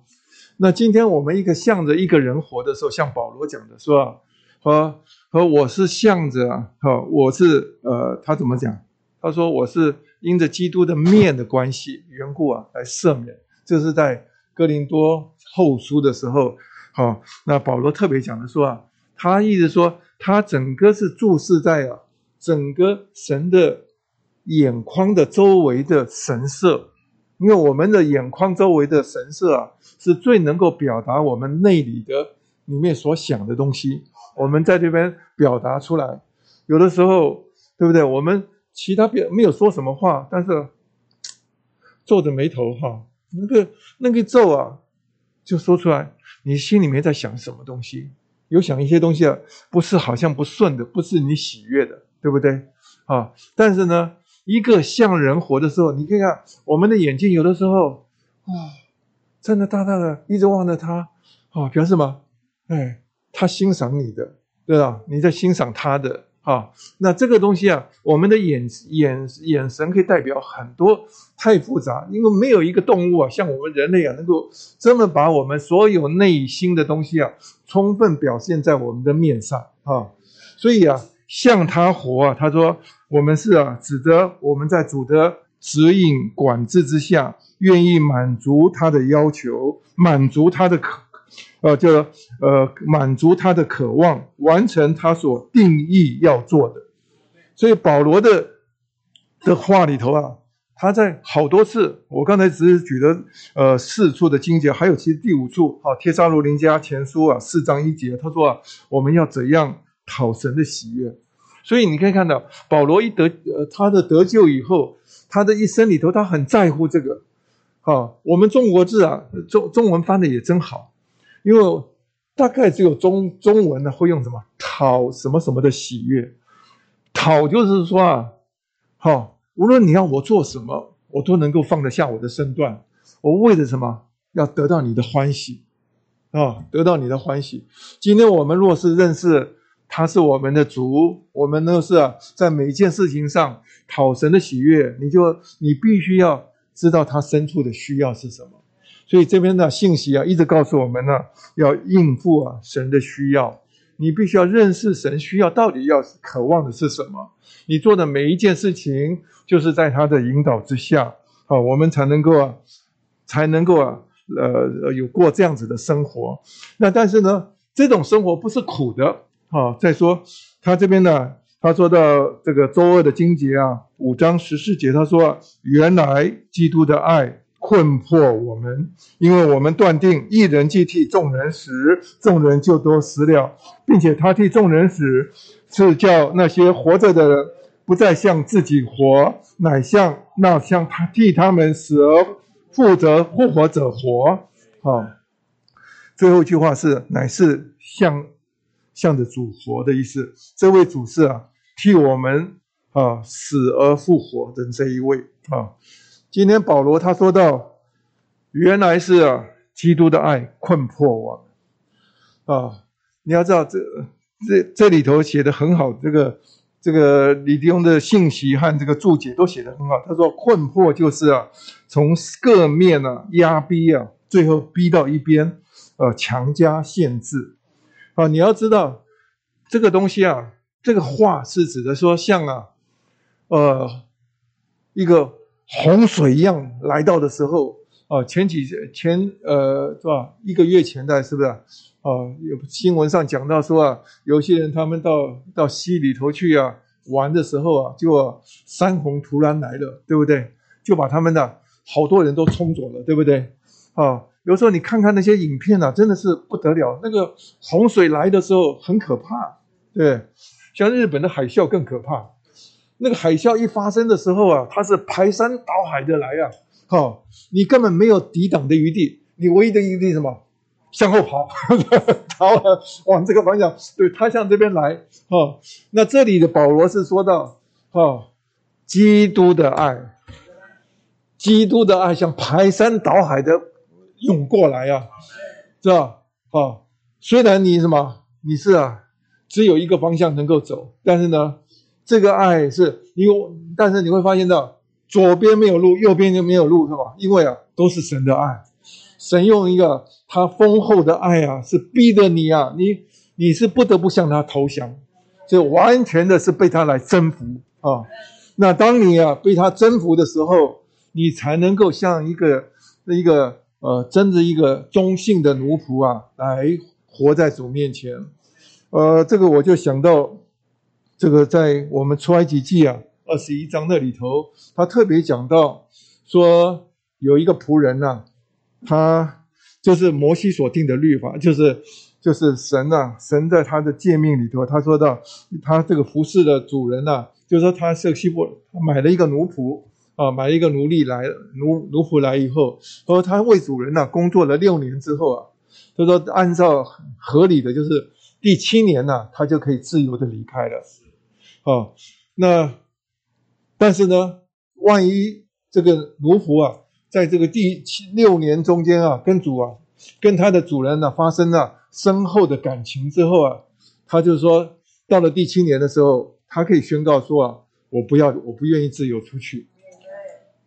那今天我们一个向着一个人活的时候，像保罗讲的说，和和我是向着啊，好，我是呃，他怎么讲？他说我是因着基督的面的关系缘故啊，来赦免。这是在哥林多后书的时候，好，那保罗特别讲的说啊。他意思说，他整个是注视在啊，整个神的眼眶的周围的神色，因为我们的眼眶周围的神色啊，是最能够表达我们内里的里面所想的东西。我们在这边表达出来，有的时候，对不对？我们其他别没有说什么话，但是皱着眉头哈，那个那个皱啊，就说出来，你心里面在想什么东西。有想一些东西啊，不是好像不顺的，不是你喜悦的，对不对？啊，但是呢，一个像人活的时候，你看看我们的眼睛，有的时候啊，真的大大的一直望着他，啊，表示什么？哎，他欣赏你的，对吧？你在欣赏他的。啊，那这个东西啊，我们的眼眼眼神可以代表很多，太复杂，因为没有一个动物啊，像我们人类啊，能够这么把我们所有内心的东西啊，充分表现在我们的面上啊。所以啊，像他活啊，他说我们是啊，指的我们在主的指引管制之下，愿意满足他的要求，满足他的渴。呃，就呃满足他的渴望，完成他所定义要做的。所以保罗的的话里头啊，他在好多次，我刚才只是举的呃四处的经节，还有其实第五处，好，帖撒罗尼迦前书啊四章一节，他说啊，我们要怎样讨神的喜悦？所以你可以看到，保罗一得呃他的得救以后，他的一生里头，他很在乎这个。好，我们中国字啊，中中文翻的也真好，因为大概只有中中文呢会用什么？讨什么什么的喜悦，讨就是说啊，好，无论你要我做什么，我都能够放得下我的身段，我为了什么？要得到你的欢喜。啊，得到你的欢喜。今天我们若是认识他是我们的主，我们呢是，在每一件事情上讨神的喜悦，你就你必须要。知道他深处的需要是什么，所以这边的信息啊，一直告诉我们呢，要应付啊神的需要。你必须要认识神需要到底要渴望的是什么，你做的每一件事情，就是在他的引导之下，啊，我们才能够啊，才能够啊，呃，有过这样子的生活。那但是呢，这种生活不是苦的啊。再说他这边呢。他说到这个周二的经节啊，五章十四节，他说：“原来基督的爱困迫我们，因为我们断定一人既替众人死，众人就都死了，并且他替众人死，是叫那些活着的人不再向自己活，乃向那向他替他们死而负责复活者活。”好，最后一句话是：“乃是向。”向着主活的意思，这位主是啊，替我们啊死而复活的这一位啊。今天保罗他说到，原来是啊，基督的爱困迫我们啊。你要知道，这这这里头写的很好，这个这个李弟兄的信息和这个注解都写的很好。他说困迫就是啊，从各面啊压逼啊，最后逼到一边，呃，强加限制。啊，你要知道这个东西啊，这个话是指的说，像啊，呃，一个洪水一样来到的时候啊，前几前呃是吧？一个月前的是不是？啊，有新闻上讲到说啊，有些人他们到到溪里头去啊玩的时候啊，就山洪突然来了，对不对？就把他们的好多人都冲走了，对不对？啊。有时候你看看那些影片啊，真的是不得了。那个洪水来的时候很可怕，对，像日本的海啸更可怕。那个海啸一发生的时候啊，它是排山倒海的来啊，哈，你根本没有抵挡的余地。你唯一的余地什么？向后跑，逃往这个方向。对，他向这边来，哈。那这里的保罗是说到，哈，基督的爱，基督的爱像排山倒海的。涌过来啊，是吧？啊，虽然你什么，你是啊，只有一个方向能够走，但是呢，这个爱是你，但是你会发现到左边没有路，右边就没有路，是吧？因为啊，都是神的爱，神用一个他丰厚的爱啊，是逼得你啊，你你是不得不向他投降，就完全的是被他来征服啊。那当你啊被他征服的时候，你才能够像一个那一个。呃，真的一个忠信的奴仆啊，来活在主面前。呃，这个我就想到，这个在我们出埃及记啊二十一章那里头，他特别讲到说，有一个仆人呐，他就是摩西所定的律法，就是就是神呐，神在他的诫命里头，他说到他这个服侍的主人呐，就说他是希伯买了一个奴仆。啊，买一个奴隶来，奴奴仆来以后，说他为主人呢工作了六年之后啊，他说按照合理的就是第七年呢，他就可以自由的离开了。啊，那但是呢，万一这个奴仆啊，在这个第七六年中间啊，跟主啊，跟他的主人呢发生了深厚的感情之后啊，他就说到了第七年的时候，他可以宣告说啊，我不要，我不愿意自由出去。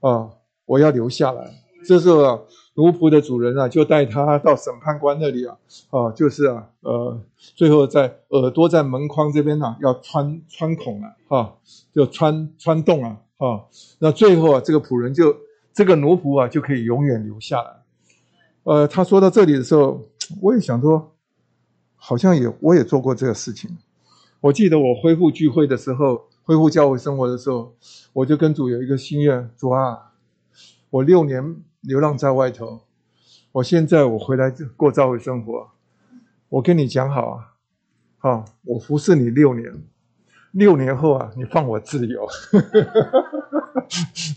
啊，我要留下来。这时候啊，奴仆的主人啊，就带他到审判官那里啊，啊，就是啊，呃，最后在耳朵在门框这边呢，要穿穿孔了，哈，就穿穿洞啊，哈。那最后啊，这个仆人就这个奴仆啊，就可以永远留下来。呃，他说到这里的时候，我也想说，好像也我也做过这个事情。我记得我恢复聚会的时候。恢复教会生活的时候，我就跟主有一个心愿：主啊，我六年流浪在外头，我现在我回来过教会生活。我跟你讲好啊，好，我服侍你六年，六年后啊，你放我自由。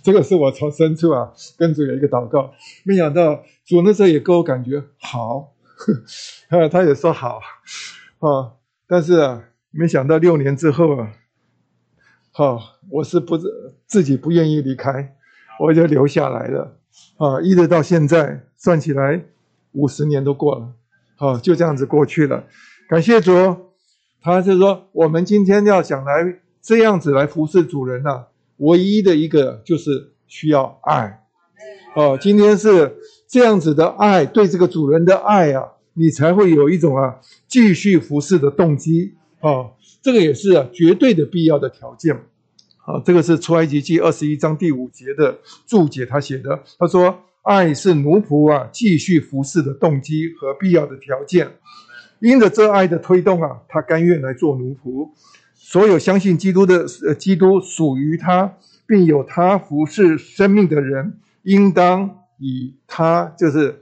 这个是我从深处啊跟主有一个祷告，没想到主那时候也给我感觉好，啊，他也说好，啊，但是啊，没想到六年之后啊，好，我是不自己不愿意离开，我就留下来了，啊，一直到现在算起来五十年都过了，好，就这样子过去了，感谢主，他是说我们今天要想来这样子来服侍主人呐。唯一的一个就是需要爱，哦，今天是这样子的爱，对这个主人的爱啊，你才会有一种啊继续服侍的动机哦，这个也是啊绝对的必要的条件，啊，这个是出埃及记二十一章第五节的注解，他写的，他说爱是奴仆啊继续服侍的动机和必要的条件，因着这爱的推动啊，他甘愿来做奴仆。所有相信基督的，基督属于他，并有他服侍生命的人，应当以他就是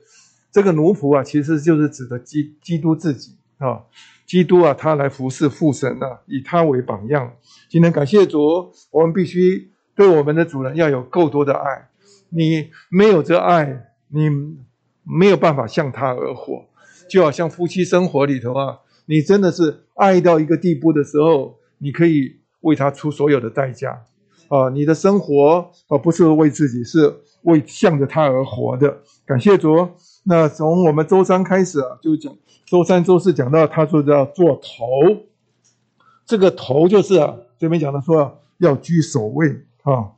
这个奴仆啊，其实就是指的基基督自己。啊，基督啊，他来服侍父神啊，以他为榜样。今天感谢主，我们必须对我们的主人要有够多的爱。你没有这爱，你没有办法向他而活。就好像夫妻生活里头啊，你真的是爱到一个地步的时候。你可以为他出所有的代价，啊，你的生活啊不是为自己，是为向着他而活的。感谢主。那从我们周三开始啊，就讲周三、周四讲到他说要做头，这个头就是啊这边讲的说要居首位啊。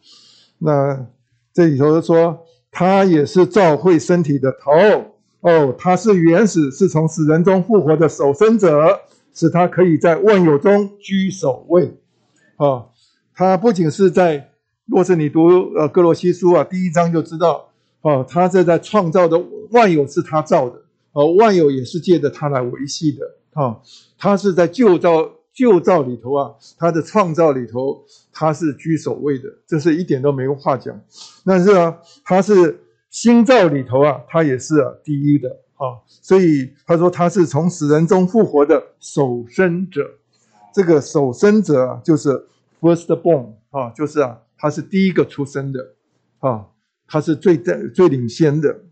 那这里头说他也是造会身体的头哦，他是原始是从死人中复活的守生者。使他可以在万有中居首位，啊，他不仅是在，若是你读呃哥罗西书啊，第一章就知道，啊，他这在创造的万有是他造的，啊，万有也是借着他来维系的，啊，他是在旧造旧造里头啊，他的创造里头他是居首位的，这是一点都没话讲，但是啊，他是新造里头啊，他也是啊第一的。啊，所以他说他是从死人中复活的守生者，这个守生者啊，就是 first born 啊，就是啊，他是第一个出生的，啊，他是最在最领先的。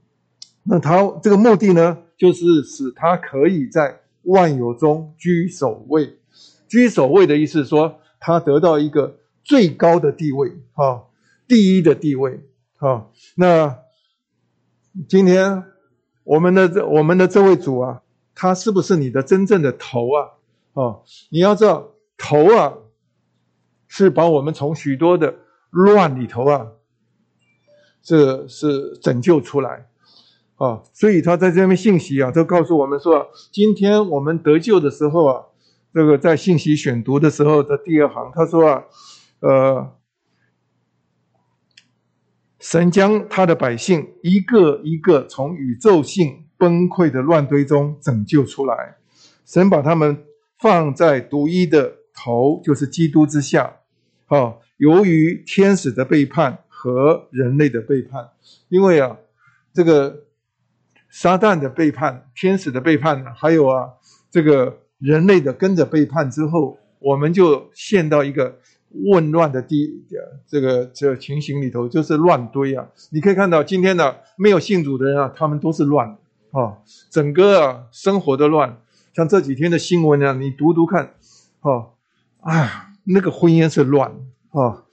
那他这个目的呢，就是使他可以在万有中居首位。居首位的意思说，他得到一个最高的地位，啊，第一的地位，啊，那今天。我们的这我们的这位主啊，他是不是你的真正的头啊？哦，你要知道头啊，是把我们从许多的乱里头啊，这是拯救出来啊。所以他在这边信息啊，都告诉我们说，今天我们得救的时候啊，这个在信息选读的时候的第二行，他说啊，呃。神将他的百姓一个一个从宇宙性崩溃的乱堆中拯救出来，神把他们放在独一的头，就是基督之下。好，由于天使的背叛和人类的背叛，因为啊，这个撒旦的背叛、天使的背叛，还有啊，这个人类的跟着背叛之后，我们就陷到一个。混乱的地这个这个情形里头就是乱堆啊！你可以看到今天的没有信主的人啊，他们都是乱的啊，整个生活的乱。像这几天的新闻啊，你读读看，啊，啊，那个婚姻是乱啊，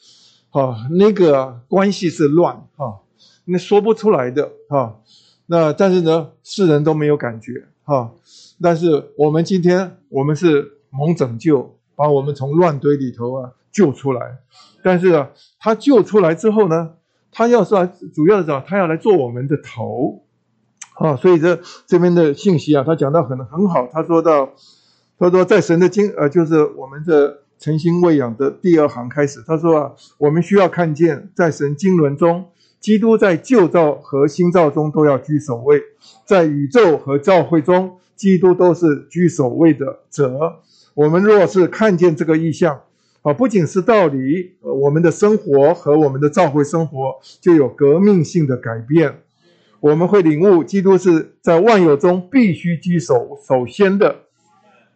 啊，那个关系是乱啊，那说不出来的啊。那但是呢，世人都没有感觉哈。但是我们今天我们是蒙拯救，把我们从乱堆里头啊。救出来，但是啊，他救出来之后呢，他要是主要的是他要来做我们的头，啊，所以这这边的信息啊，他讲到很很好。他说到，他说在神的经呃，就是我们的诚心喂养的第二行开始，他说啊，我们需要看见在神经纶中，基督在旧造和新造中都要居首位，在宇宙和教会中，基督都是居首位的者。我们若是看见这个意象。啊，不仅是道理，我们的生活和我们的教会生活就有革命性的改变。我们会领悟，基督是在万有中必须居首首先的，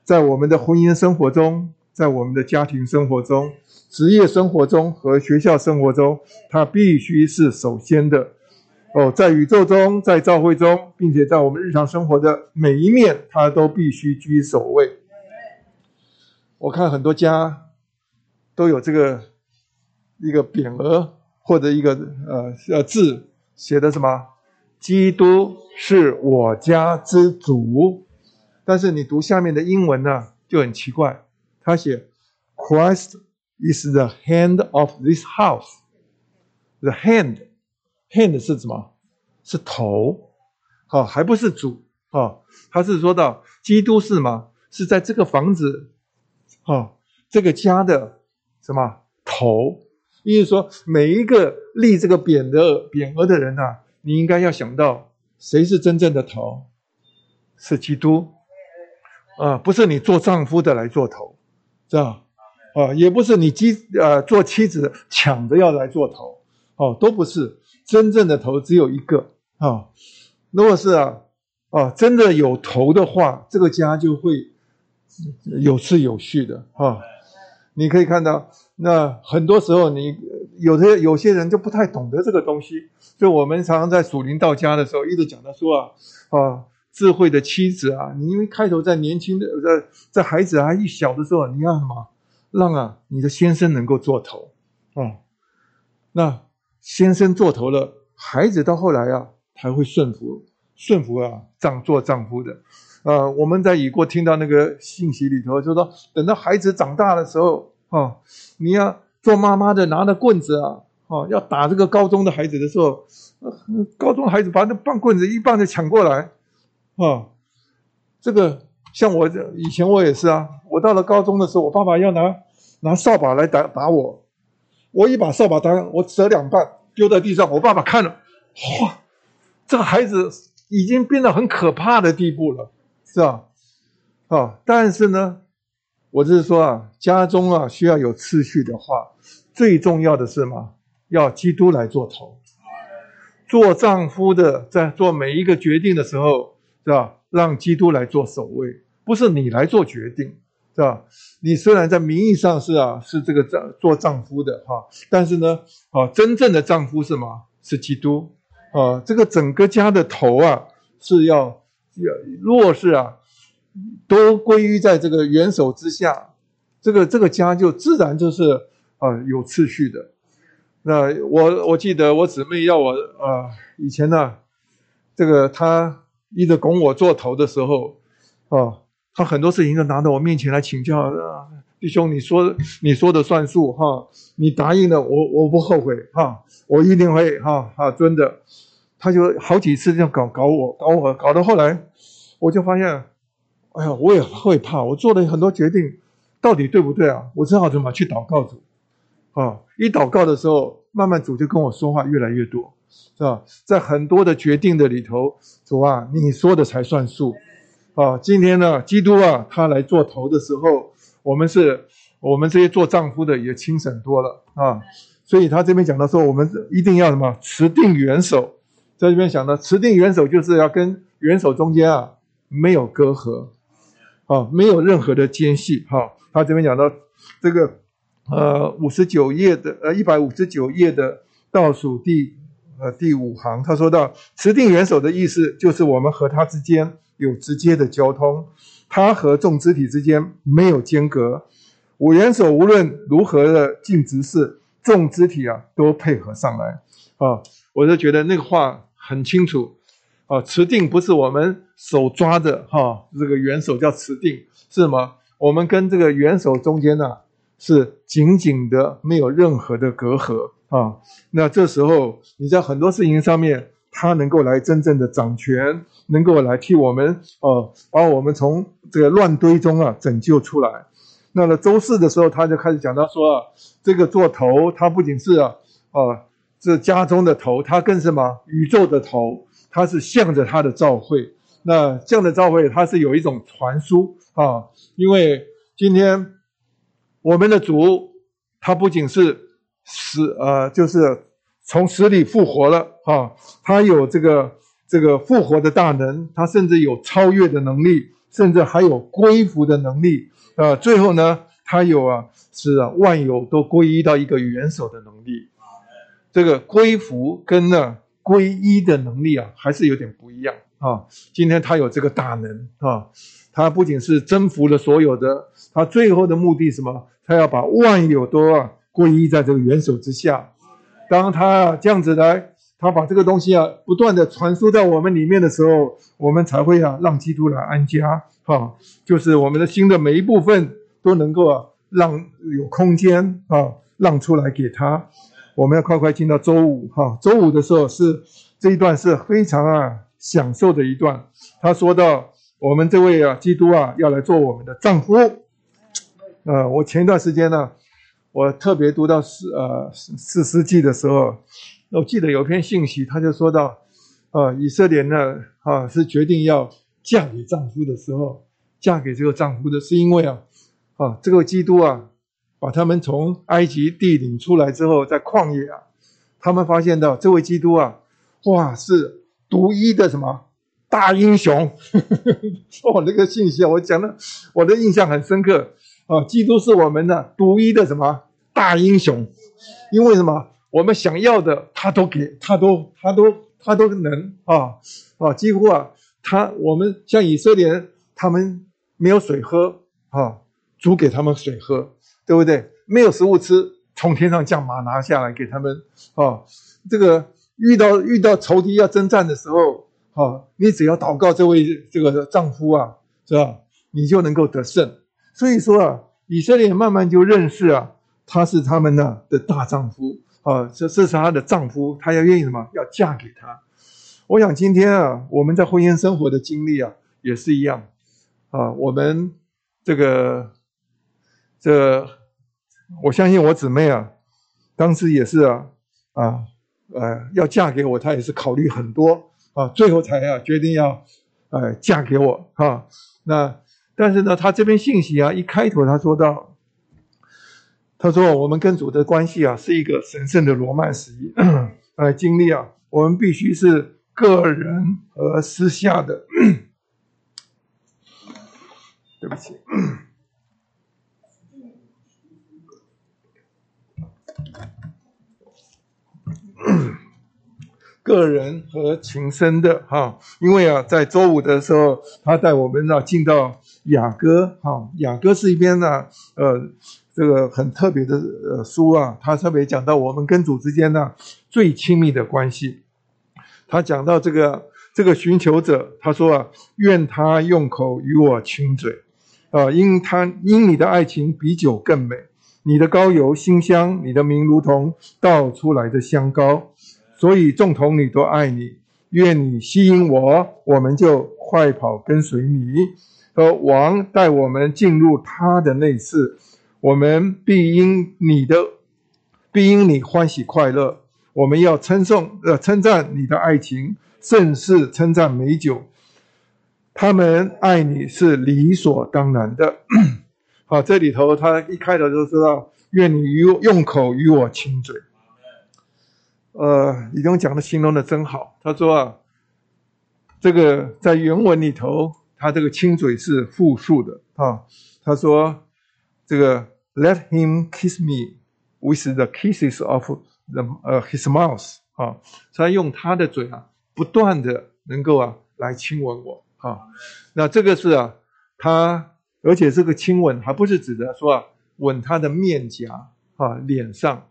在我们的婚姻生活中，在我们的家庭生活中、职业生活中和学校生活中，它必须是首先的。哦，在宇宙中，在教会中，并且在我们日常生活的每一面，它都必须居首位。我看很多家都有这个一个匾额或者一个呃呃字，写的什么？基督是我家之主。但是你读下面的英文呢，就很奇怪，他写 Christ is the hand of this house。The hand。hand 是什么？是头，好，还不是主，啊，他是说到基督是吗？是在这个房子，啊，这个家的什么头？意思说，每一个立这个匾的匾额的人呐，你应该要想到谁是真正的头？是基督，啊，不是你做丈夫的来做头，是啊，也不是你妻呃做妻子抢着要来做头，哦，都不是。真正的头只有一个啊！如果是啊啊，真的有头的话，这个家就会有次有序的啊。你可以看到，那很多时候你有的有些人就不太懂得这个东西。就我们常常在属灵到家的时候，一直讲到说啊啊，智慧的妻子啊，你因为开头在年轻的在在孩子还一小的时候，你要什么让啊你的先生能够做头啊，那。先生做头了，孩子到后来啊才会顺服，顺服啊丈做丈夫的。呃，我们在已过听到那个信息里头，就说等到孩子长大的时候，啊，你要做妈妈的拿着棍子啊，啊，要打这个高中的孩子的时候，高中孩子把那棒棍子一棒就抢过来，啊，这个像我这以前我也是啊，我到了高中的时候，我爸爸要拿拿扫把来打打我。我一把扫把打，我折两半丢在地上。我爸爸看了，哇，这个孩子已经变得很可怕的地步了，是吧？啊，但是呢，我就是说啊，家中啊需要有次序的话，最重要的是嘛，要基督来做头，做丈夫的在做每一个决定的时候，是吧？让基督来做首位，不是你来做决定。是吧？你虽然在名义上是啊，是这个丈做丈夫的哈，但是呢，啊，真正的丈夫是什么？是基督啊。这个整个家的头啊，是要要若是啊，都归于在这个元首之下，这个这个家就自然就是啊有次序的。那我我记得我姊妹要我啊，以前呢，这个她一直拱我做头的时候啊。他很多事情都拿到我面前来请教，弟兄，你说你说的算数哈，你答应了我，我不后悔哈，我一定会哈哈真的。他就好几次这样搞搞我，搞我，搞到后来，我就发现，哎呀，我也会怕，我做了很多决定，到底对不对啊？我只好怎么去祷告主，啊，一祷告的时候，慢慢主就跟我说话越来越多，是吧？在很多的决定的里头，主啊，你说的才算数。啊，今天呢，基督啊，他来做头的时候，我们是，我们这些做丈夫的也轻省多了啊。所以他这边讲到说，我们一定要什么持定元首，在这边讲的持定元首就是要跟元首中间啊没有隔阂，啊，没有任何的间隙。哈，他这边讲到这个呃五十九页的呃一百五十九页的倒数第呃第五行，他说到持定元首的意思就是我们和他之间。有直接的交通，它和众肢体之间没有间隔。五元首无论如何的尽职事，众肢体啊都配合上来啊！我就觉得那个话很清楚啊。持定不是我们手抓着哈，这个元首叫持定是什么？我们跟这个元首中间呢是紧紧的，没有任何的隔阂啊。那这时候你在很多事情上面。他能够来真正的掌权，能够来替我们，呃，把我们从这个乱堆中啊拯救出来。那么周四的时候，他就开始讲到说啊，这个做头，他不仅是啊，啊，是家中的头，他更是什么宇宙的头，他是向着他的召会。那这样的召会，它是有一种传输啊，因为今天我们的主，他不仅是死，呃，就是。从死里复活了啊！他有这个这个复活的大能，他甚至有超越的能力，甚至还有归服的能力啊！最后呢，他有啊，是啊，万有都归依到一个元首的能力。这个归服跟呢归依的能力啊，还是有点不一样啊。今天他有这个大能啊，他不仅是征服了所有的，他最后的目的什么？他要把万有都啊归依在这个元首之下。当他这样子来，他把这个东西啊不断的传输到我们里面的时候，我们才会啊让基督来安家哈，就是我们的心的每一部分都能够啊让有空间啊让出来给他。我们要快快进到周五哈，周五的时候是这一段是非常啊享受的一段。他说到我们这位啊基督啊要来做我们的丈夫。呃，我前一段时间呢，我特别读到四呃四世纪的时候，我记得有篇信息，他就说到，呃，以色列呢啊是决定要嫁给丈夫的时候，嫁给这个丈夫的是因为啊啊这个基督啊。把他们从埃及地领出来之后，在旷野啊，他们发现到这位基督啊，哇，是独一的什么大英雄？哦，那个信息啊，我讲的我的印象很深刻啊。基督是我们的独一的什么大英雄？因为什么？我们想要的他都给，他都他都他都能啊啊！几乎啊，他我们像以色列人，他们没有水喝啊，主给他们水喝。对不对？没有食物吃，从天上降马拿下来给他们啊！这个遇到遇到仇敌要征战的时候，啊，你只要祷告这位这个丈夫啊，是吧？你就能够得胜。所以说啊，以色列慢慢就认识啊，他是他们呢的大丈夫啊，这这是他的丈夫，他要愿意什么？要嫁给他。我想今天啊，我们在婚姻生活的经历啊，也是一样啊，我们这个。这，我相信我姊妹啊，当时也是啊，啊，呃，要嫁给我，她也是考虑很多啊，最后才啊决定要，呃，嫁给我哈。那但是呢，他这边信息啊，一开头他说到，他说我们跟主的关系啊，是一个神圣的罗曼史，呃，经历啊，我们必须是个人和私下的，对不起。个人和情深的哈，因为啊，在周五的时候，他带我们呢进到雅歌哈，雅歌是一篇呢，呃，这个很特别的呃书啊，他特别讲到我们跟主之间呢最亲密的关系。他讲到这个这个寻求者，他说啊，愿他用口与我亲嘴，啊，因他因你的爱情比酒更美，你的膏油馨香，你的名如同倒出来的香膏。所以众童女都爱你，愿你吸引我，我们就快跑跟随你。和王带我们进入他的内室，我们必因你的，必因你欢喜快乐。我们要称颂，呃，称赞你的爱情，甚是称赞美酒。他们爱你是理所当然的。好，这里头他一开头就知道，愿你与用口与我亲嘴。呃，李东讲的形容的真好。他说啊，这个在原文里头，他这个亲嘴是复数的啊。他说这个 Let him kiss me with the kisses of the 呃 his mouth 啊，他用他的嘴啊，不断的能够啊来亲吻我啊。那这个是啊，他而且这个亲吻还不是指的说啊，吻他的面颊啊，脸上。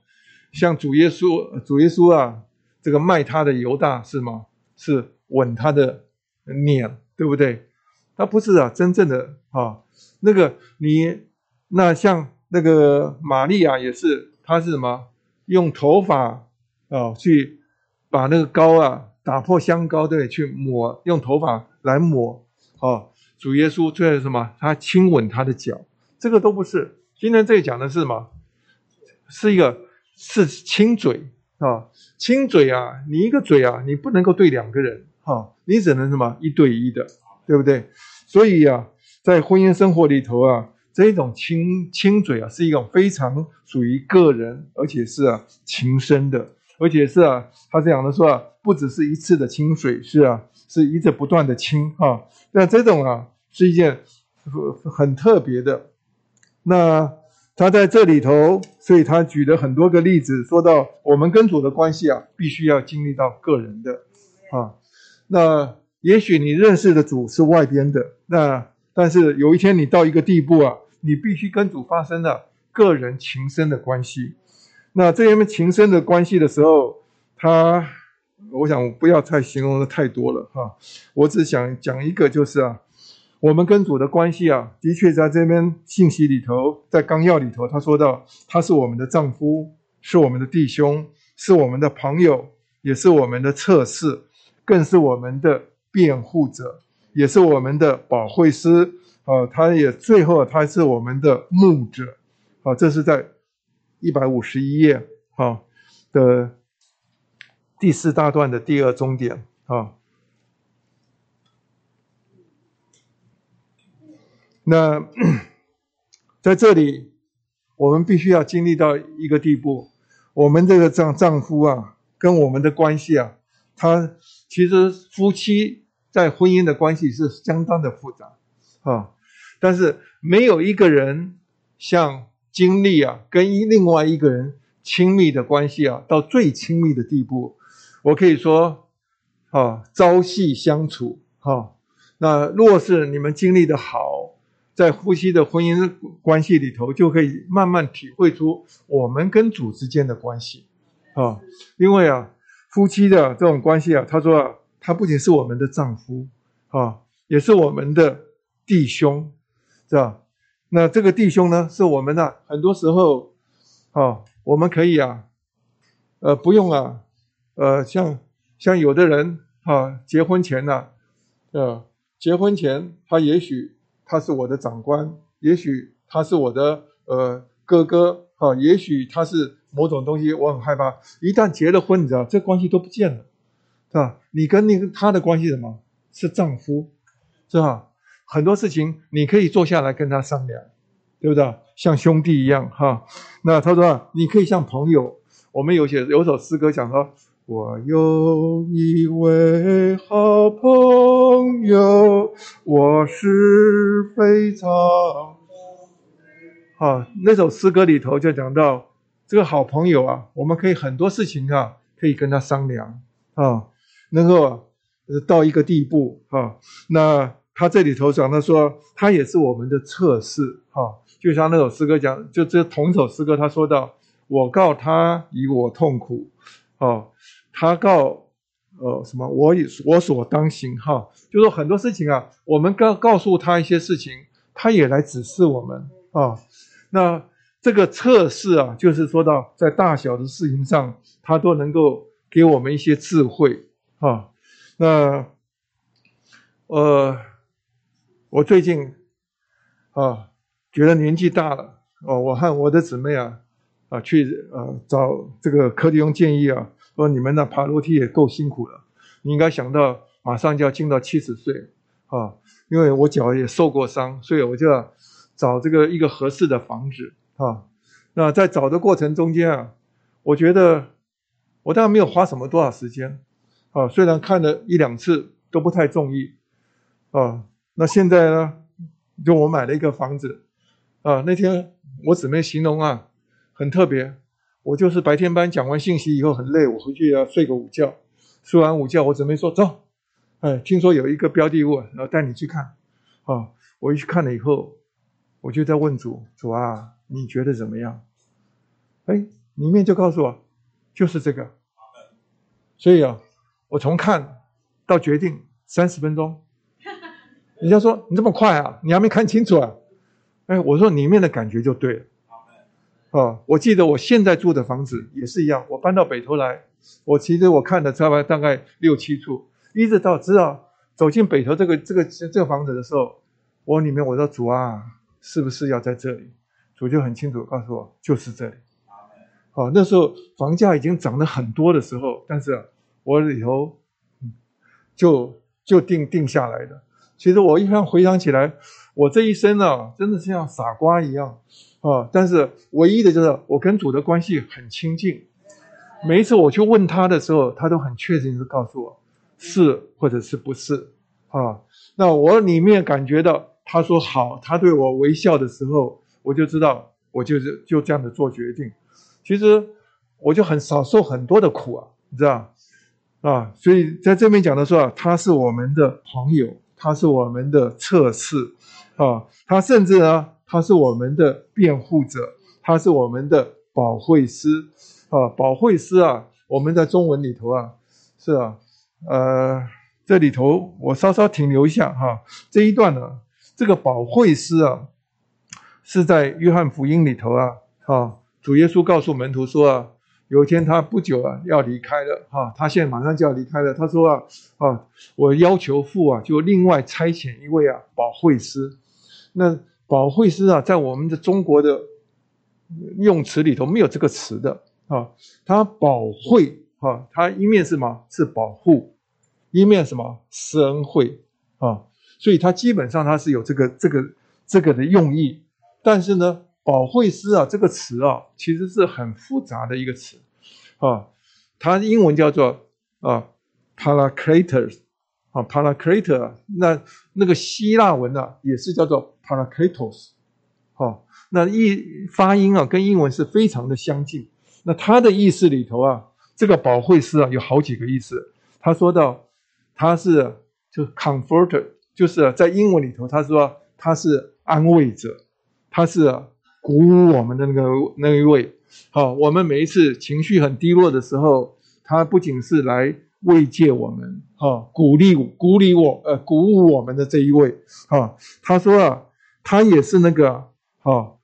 像主耶稣，主耶稣啊，这个卖他的犹大是吗？是吻他的脸，对不对？他不是啊，真正的啊，那个你那像那个玛利亚也是，他是什么？用头发啊去把那个膏啊打破香膏，对，去抹，用头发来抹啊。主耶稣最后什么？他亲吻他的脚，这个都不是。今天这里讲的是什么？是一个。是亲嘴啊，亲嘴啊，你一个嘴啊，你不能够对两个人哈，你只能什么一对一的，对不对？所以啊，在婚姻生活里头啊，这种亲亲嘴啊，是一种非常属于个人，而且是啊情深的，而且是啊，他这样的说啊，不只是一次的亲嘴，是啊，是一直不断的亲哈。那这种啊，是一件很特别的。那他在这里头，所以他举了很多个例子，说到我们跟主的关系啊，必须要经历到个人的啊。那也许你认识的主是外边的，那但是有一天你到一个地步啊，你必须跟主发生了个人情深的关系。那这样情深的关系的时候，他，我想不要太形容的太多了哈，我只想讲一个，就是啊。我们跟主的关系啊，的确在这边信息里头，在纲要里头，他说到他是我们的丈夫，是我们的弟兄，是我们的朋友，也是我们的测试，更是我们的辩护者，也是我们的保惠师啊。他也最后他是我们的牧者啊。这是在一百五十一页啊的第四大段的第二终点啊。那在这里，我们必须要经历到一个地步，我们这个丈丈夫啊，跟我们的关系啊，他其实夫妻在婚姻的关系是相当的复杂啊，但是没有一个人像经历啊，跟另外一个人亲密的关系啊，到最亲密的地步，我可以说啊，朝夕相处哈。那若是你们经历的好。在夫妻的婚姻关系里头，就可以慢慢体会出我们跟主之间的关系啊。因为啊，夫妻的这种关系啊，他说，他不仅是我们的丈夫啊，也是我们的弟兄，是吧？那这个弟兄呢，是我们的很多时候啊，我们可以啊，呃，不用啊，呃，像像有的人啊，结婚前呢，呃，结婚前他也许。他是我的长官，也许他是我的呃哥哥啊，也许他是某种东西，我很害怕。一旦结了婚，你知道这关系都不见了，是吧？你跟那个他的关系什么？是丈夫，是吧？很多事情你可以坐下来跟他商量，对不对？像兄弟一样哈。那他说你可以像朋友，我们有些有首诗歌讲说。我有一位好朋友，我是非常好。那首诗歌里头就讲到这个好朋友啊，我们可以很多事情啊，可以跟他商量啊，能够到一个地步啊。那他这里头讲他说，他也是我们的测试哈。就像那首诗歌讲，就这同首诗歌，他说到我告他以我痛苦。哦，他告，呃，什么？我也我所当行哈，就说很多事情啊，我们告告诉他一些事情，他也来指示我们啊。那这个测试啊，就是说到在大小的事情上，他都能够给我们一些智慧啊。那，呃，我最近啊，觉得年纪大了哦，我和我的姊妹啊。啊，去呃找这个柯迪翁建议啊，说你们那爬楼梯也够辛苦了，你应该想到马上就要进到七十岁啊，因为我脚也受过伤，所以我就要找这个一个合适的房子啊。那在找的过程中间啊，我觉得我当然没有花什么多少时间啊，虽然看了一两次都不太中意啊。那现在呢，就我买了一个房子啊，那天我姊妹形容啊。很特别，我就是白天班讲完信息以后很累，我回去要睡个午觉。睡完午觉，我准备说走，哎，听说有一个标的物，然后带你去看。啊，我一去看了以后，我就在问主，主啊，你觉得怎么样？哎，里面就告诉我，就是这个。所以啊，我从看到决定三十分钟。人家说你这么快啊，你还没看清楚啊？哎，我说里面的感觉就对了。啊，我记得我现在住的房子也是一样。我搬到北头来，我其实我看的差不多大概六七处，一直到知道走进北头这个这个这个房子的时候，我里面我说主啊，是不是要在这里？主就很清楚告诉我，就是这里。好，那时候房价已经涨了很多的时候，但是我里头就就定定下来的。其实我一般回想起来，我这一生啊，真的是像傻瓜一样。啊！但是唯一的就是我跟主的关系很亲近，每一次我去问他的时候，他都很确定的告诉我是或者是不是啊。那我里面感觉到他说好，他对我微笑的时候，我就知道我就是就这样的做决定。其实我就很少受很多的苦啊，你知道啊？所以在这边讲的说啊，他是我们的朋友，他是我们的测试啊，他甚至呢，他是我们的辩护者，他是我们的保惠师啊，保惠师啊，我们在中文里头啊，是啊，呃，这里头我稍稍停留一下哈，这一段呢，这个保惠师啊，是在约翰福音里头啊，啊。主耶稣告诉门徒说啊，有一天他不久啊要离开了哈，他现在马上就要离开了。他说啊啊，我要求父啊，就另外差遣一位啊保惠师。那保惠师啊，在我们的中国的用词里头没有这个词的啊。他保惠啊，他一面是什么？是保护，一面什么？施恩惠啊。所以他基本上他是有这个这个这个的用意，但是呢。保惠师啊，这个词啊，其实是很复杂的一个词，啊，它英文叫做啊，paracletus，啊，paracletus，那那个希腊文呢，也是叫做 paracletos，好，那意发音啊，跟英文是非常的相近。那它的意思里头啊，这个保惠师啊，有好几个意思。他说到，他是就 comforter，就是在英文里头，他说他是安慰者，他是。鼓舞我们的那个那一位，好，我们每一次情绪很低落的时候，他不仅是来慰藉我们，哈，鼓励鼓励我，呃，鼓舞我们的这一位，哈，他说啊，他也是那个，哈，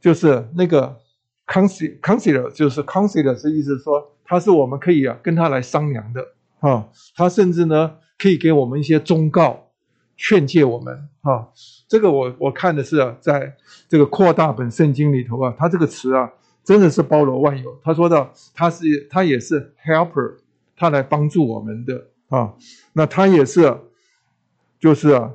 就是那个 consider，就是 consider 是意思说，他是我们可以啊跟他来商量的，哈，他甚至呢可以给我们一些忠告。劝诫我们啊，这个我我看的是啊，在这个扩大本圣经里头啊，他这个词啊，真的是包罗万有。他说到他是他也是 helper，他来帮助我们的啊，那他也是就是啊，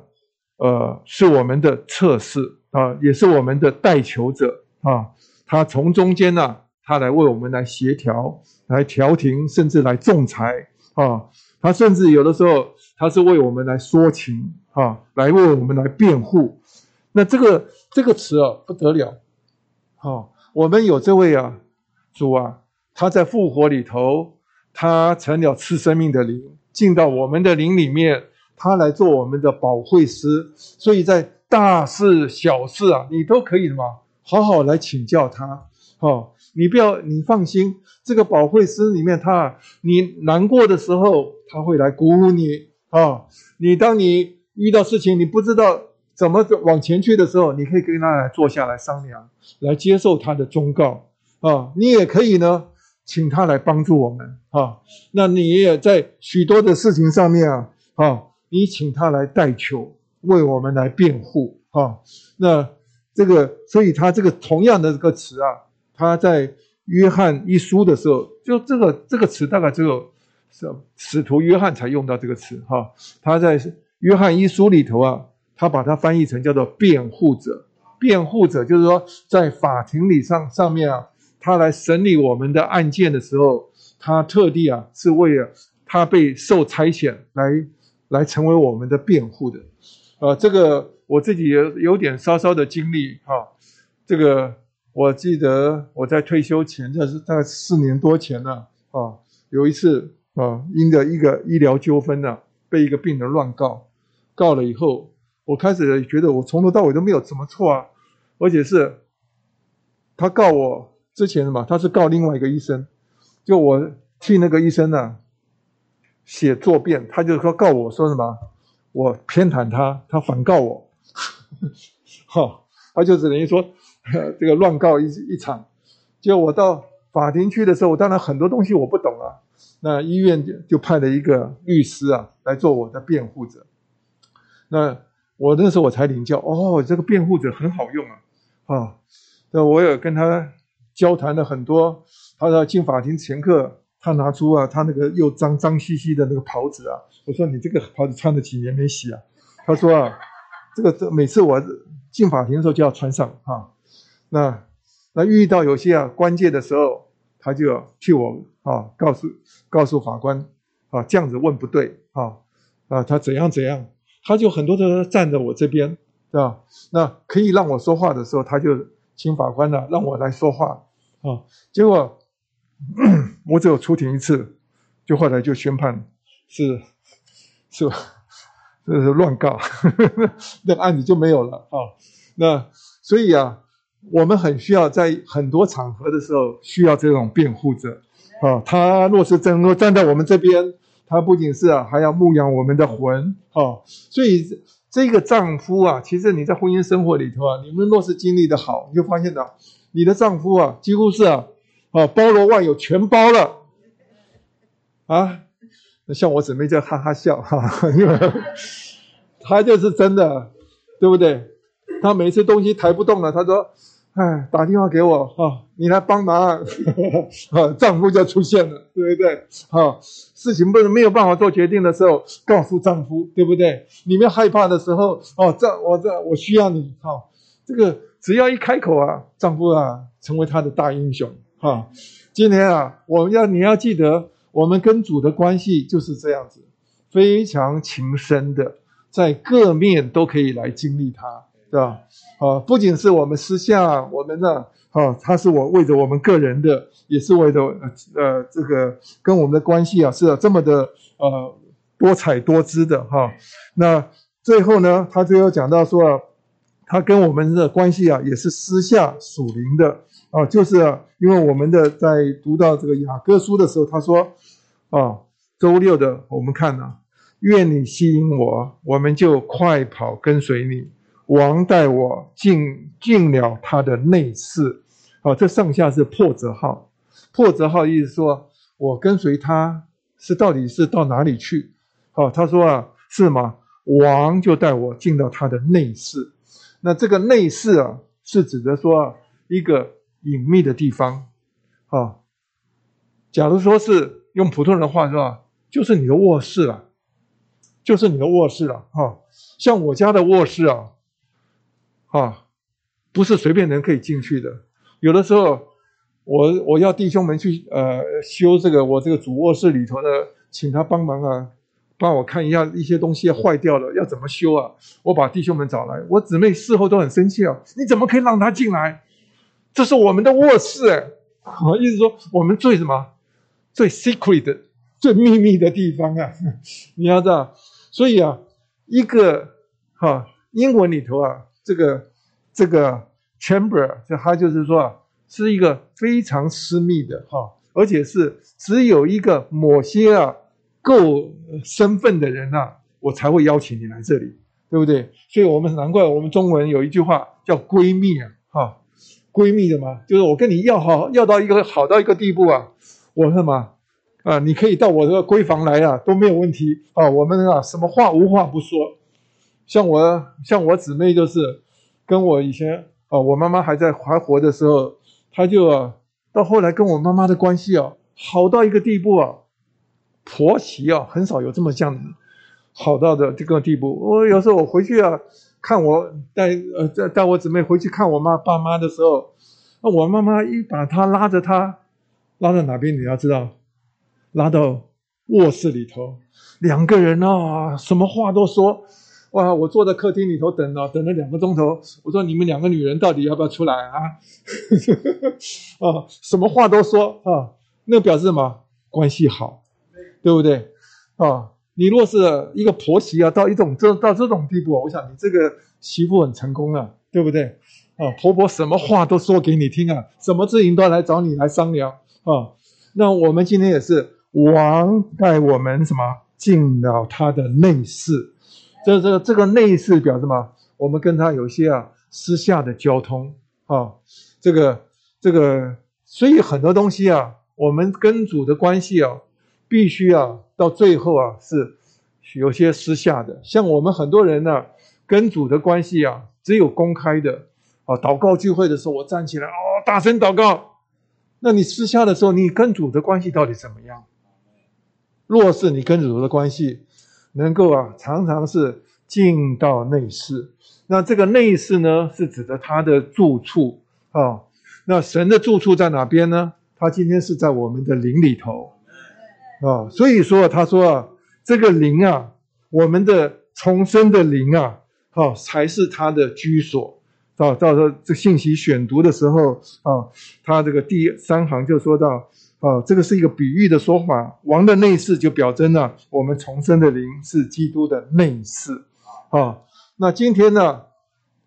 呃，是我们的测试啊，也是我们的代求者啊，他从中间呢，他来为我们来协调、来调停，甚至来仲裁啊，他甚至有的时候他是为我们来说情。啊，来为我们来辩护，那这个这个词啊不得了，好，我们有这位啊主啊，他在复活里头，他成了赐生命的灵，进到我们的灵里面，他来做我们的保惠师，所以在大事小事啊，你都可以什么，好好来请教他，哦，你不要你放心，这个保惠师里面他，你难过的时候他会来鼓舞你啊，你当你。遇到事情你不知道怎么往前去的时候，你可以跟他来坐下来商量，来接受他的忠告啊。你也可以呢，请他来帮助我们啊。那你也在许多的事情上面啊，啊，你请他来代求，为我们来辩护啊。那这个，所以他这个同样的这个词啊，他在约翰一书的时候，就这个这个词大概只有是使徒约翰才用到这个词哈。他在。约翰一书里头啊，他把它翻译成叫做辩护者。辩护者就是说，在法庭里上上面啊，他来审理我们的案件的时候，他特地啊是为了他被受差遣来来成为我们的辩护的。呃，这个我自己有有点稍稍的经历哈。这个我记得我在退休前，这是大概四年多前呢啊，有一次啊，因着一个医疗纠纷呢，被一个病人乱告。告了以后，我开始觉得我从头到尾都没有什么错啊，而且是他告我之前什么，他是告另外一个医生，就我替那个医生呢写作辩，他就说告我说什么，我偏袒他，他反告我，哈，他就只等于说这个乱告一一场，就我到法庭去的时候，当然很多东西我不懂啊，那医院就就派了一个律师啊来做我的辩护者。那我那时候我才领教，哦，这个辩护者很好用啊，啊，那我也跟他交谈了很多。他说进法庭前刻，他拿出啊，他那个又脏脏兮兮的那个袍子啊，我说你这个袍子穿了几年没洗啊？他说啊，这个这每次我进法庭的时候就要穿上啊。那那遇到有些啊关键的时候，他就替我啊告诉告诉法官啊，这样子问不对啊啊，他怎样怎样。他就很多的站在我这边，对吧？那可以让我说话的时候，他就请法官呢让我来说话啊。结果 我只有出庭一次，就后来就宣判是是这是乱告，那个案子就没有了啊。那所以啊，我们很需要在很多场合的时候需要这种辩护者啊。他若是能够站在我们这边，他不仅是啊，还要牧养我们的魂啊。所以。这个丈夫啊，其实你在婚姻生活里头啊，你们若是经历的好，你就发现到你的丈夫啊，几乎是啊，啊包罗万有，全包了啊。像我姊妹就哈哈笑哈，因为他就是真的，对不对？他每次东西抬不动了，他说。哎，打电话给我哈，你来帮忙，啊，丈夫就出现了，对不对？哈，事情不是没有办法做决定的时候，告诉丈夫，对不对？你们害怕的时候，哦，这我这我需要你，哈，这个只要一开口啊，丈夫啊，成为他的大英雄，哈。今天啊，我们要你要记得，我们跟主的关系就是这样子，非常情深的，在各面都可以来经历它。对吧？啊，不仅是我们私下，我们呢，啊，他是我为着我们个人的，也是为着呃这个跟我们的关系啊，是这么的呃多彩多姿的哈。那最后呢，他最后讲到说，他跟我们的关系啊，也是私下属灵的啊，就是因为我们的在读到这个雅各书的时候，他说啊，周六的我们看呢，愿你吸引我，我们就快跑跟随你。王带我进进了他的内室，好，这上下是破折号。破折号意思说，我跟随他是到底是到哪里去？好，他说啊，是吗？王就带我进到他的内室。那这个内室啊，是指的说一个隐秘的地方。啊，假如说是用普通人的话说，就是你的卧室了，就是你的卧室了。哈，像我家的卧室啊。啊，不是随便人可以进去的。有的时候，我我要弟兄们去呃修这个我这个主卧室里头的，请他帮忙啊，帮我看一下一些东西坏掉了要怎么修啊。我把弟兄们找来，我姊妹事后都很生气啊，你怎么可以让他进来？这是我们的卧室哎，好意思说我们最什么最 secret 最秘密的地方啊，你要知道，所以啊，一个哈英文里头啊。这个这个 chamber，就它就是说啊，是一个非常私密的哈，而且是只有一个某些啊够身份的人呐，我才会邀请你来这里，对不对？所以我们难怪我们中文有一句话叫闺蜜啊，哈，闺蜜的嘛，就是我跟你要好要到一个好到一个地步啊，我什么啊，你可以到我这个闺房来啊，都没有问题啊，我们啊什么话无话不说。像我像我姊妹就是跟我以前啊，我妈妈还在还活的时候，她就，到后来跟我妈妈的关系啊，好到一个地步啊，婆媳啊，很少有这么这样好到的这个地步。我有时候我回去啊，看我带呃带带我姊妹回去看我妈爸妈的时候，那我妈妈一把她拉着她，拉到哪边你要知道，拉到卧室里头，两个人啊，什么话都说。哇！我坐在客厅里头等了，等了两个钟头。我说：“你们两个女人到底要不要出来啊？”啊，什么话都说啊，那表示什么？关系好，对不对？啊，你若是一个婆媳啊，到一种这到这种地步，我想你这个媳妇很成功了，对不对？啊，婆婆什么话都说给你听啊，什么事情都来找你来商量啊。那我们今天也是王带我们什么进了他的内室。这这这个内饰表示什么？我们跟他有些啊私下的交通啊，这个这个，所以很多东西啊，我们跟主的关系啊，必须啊到最后啊是有些私下的。像我们很多人呢，跟主的关系啊，只有公开的啊，祷告聚会的时候我站起来哦，大声祷告。那你私下的时候，你跟主的关系到底怎么样？若是你跟主的关系，能够啊，常常是进到内室。那这个内室呢，是指的他的住处啊。那神的住处在哪边呢？他今天是在我们的灵里头啊。所以说，他说啊，这个灵啊，我们的重生的灵啊，好，才是他的居所，啊。到时候这信息选读的时候啊，他这个第三行就说到啊，这个是一个比喻的说法，王的内侍就表征了我们重生的灵是基督的内侍啊。那今天呢，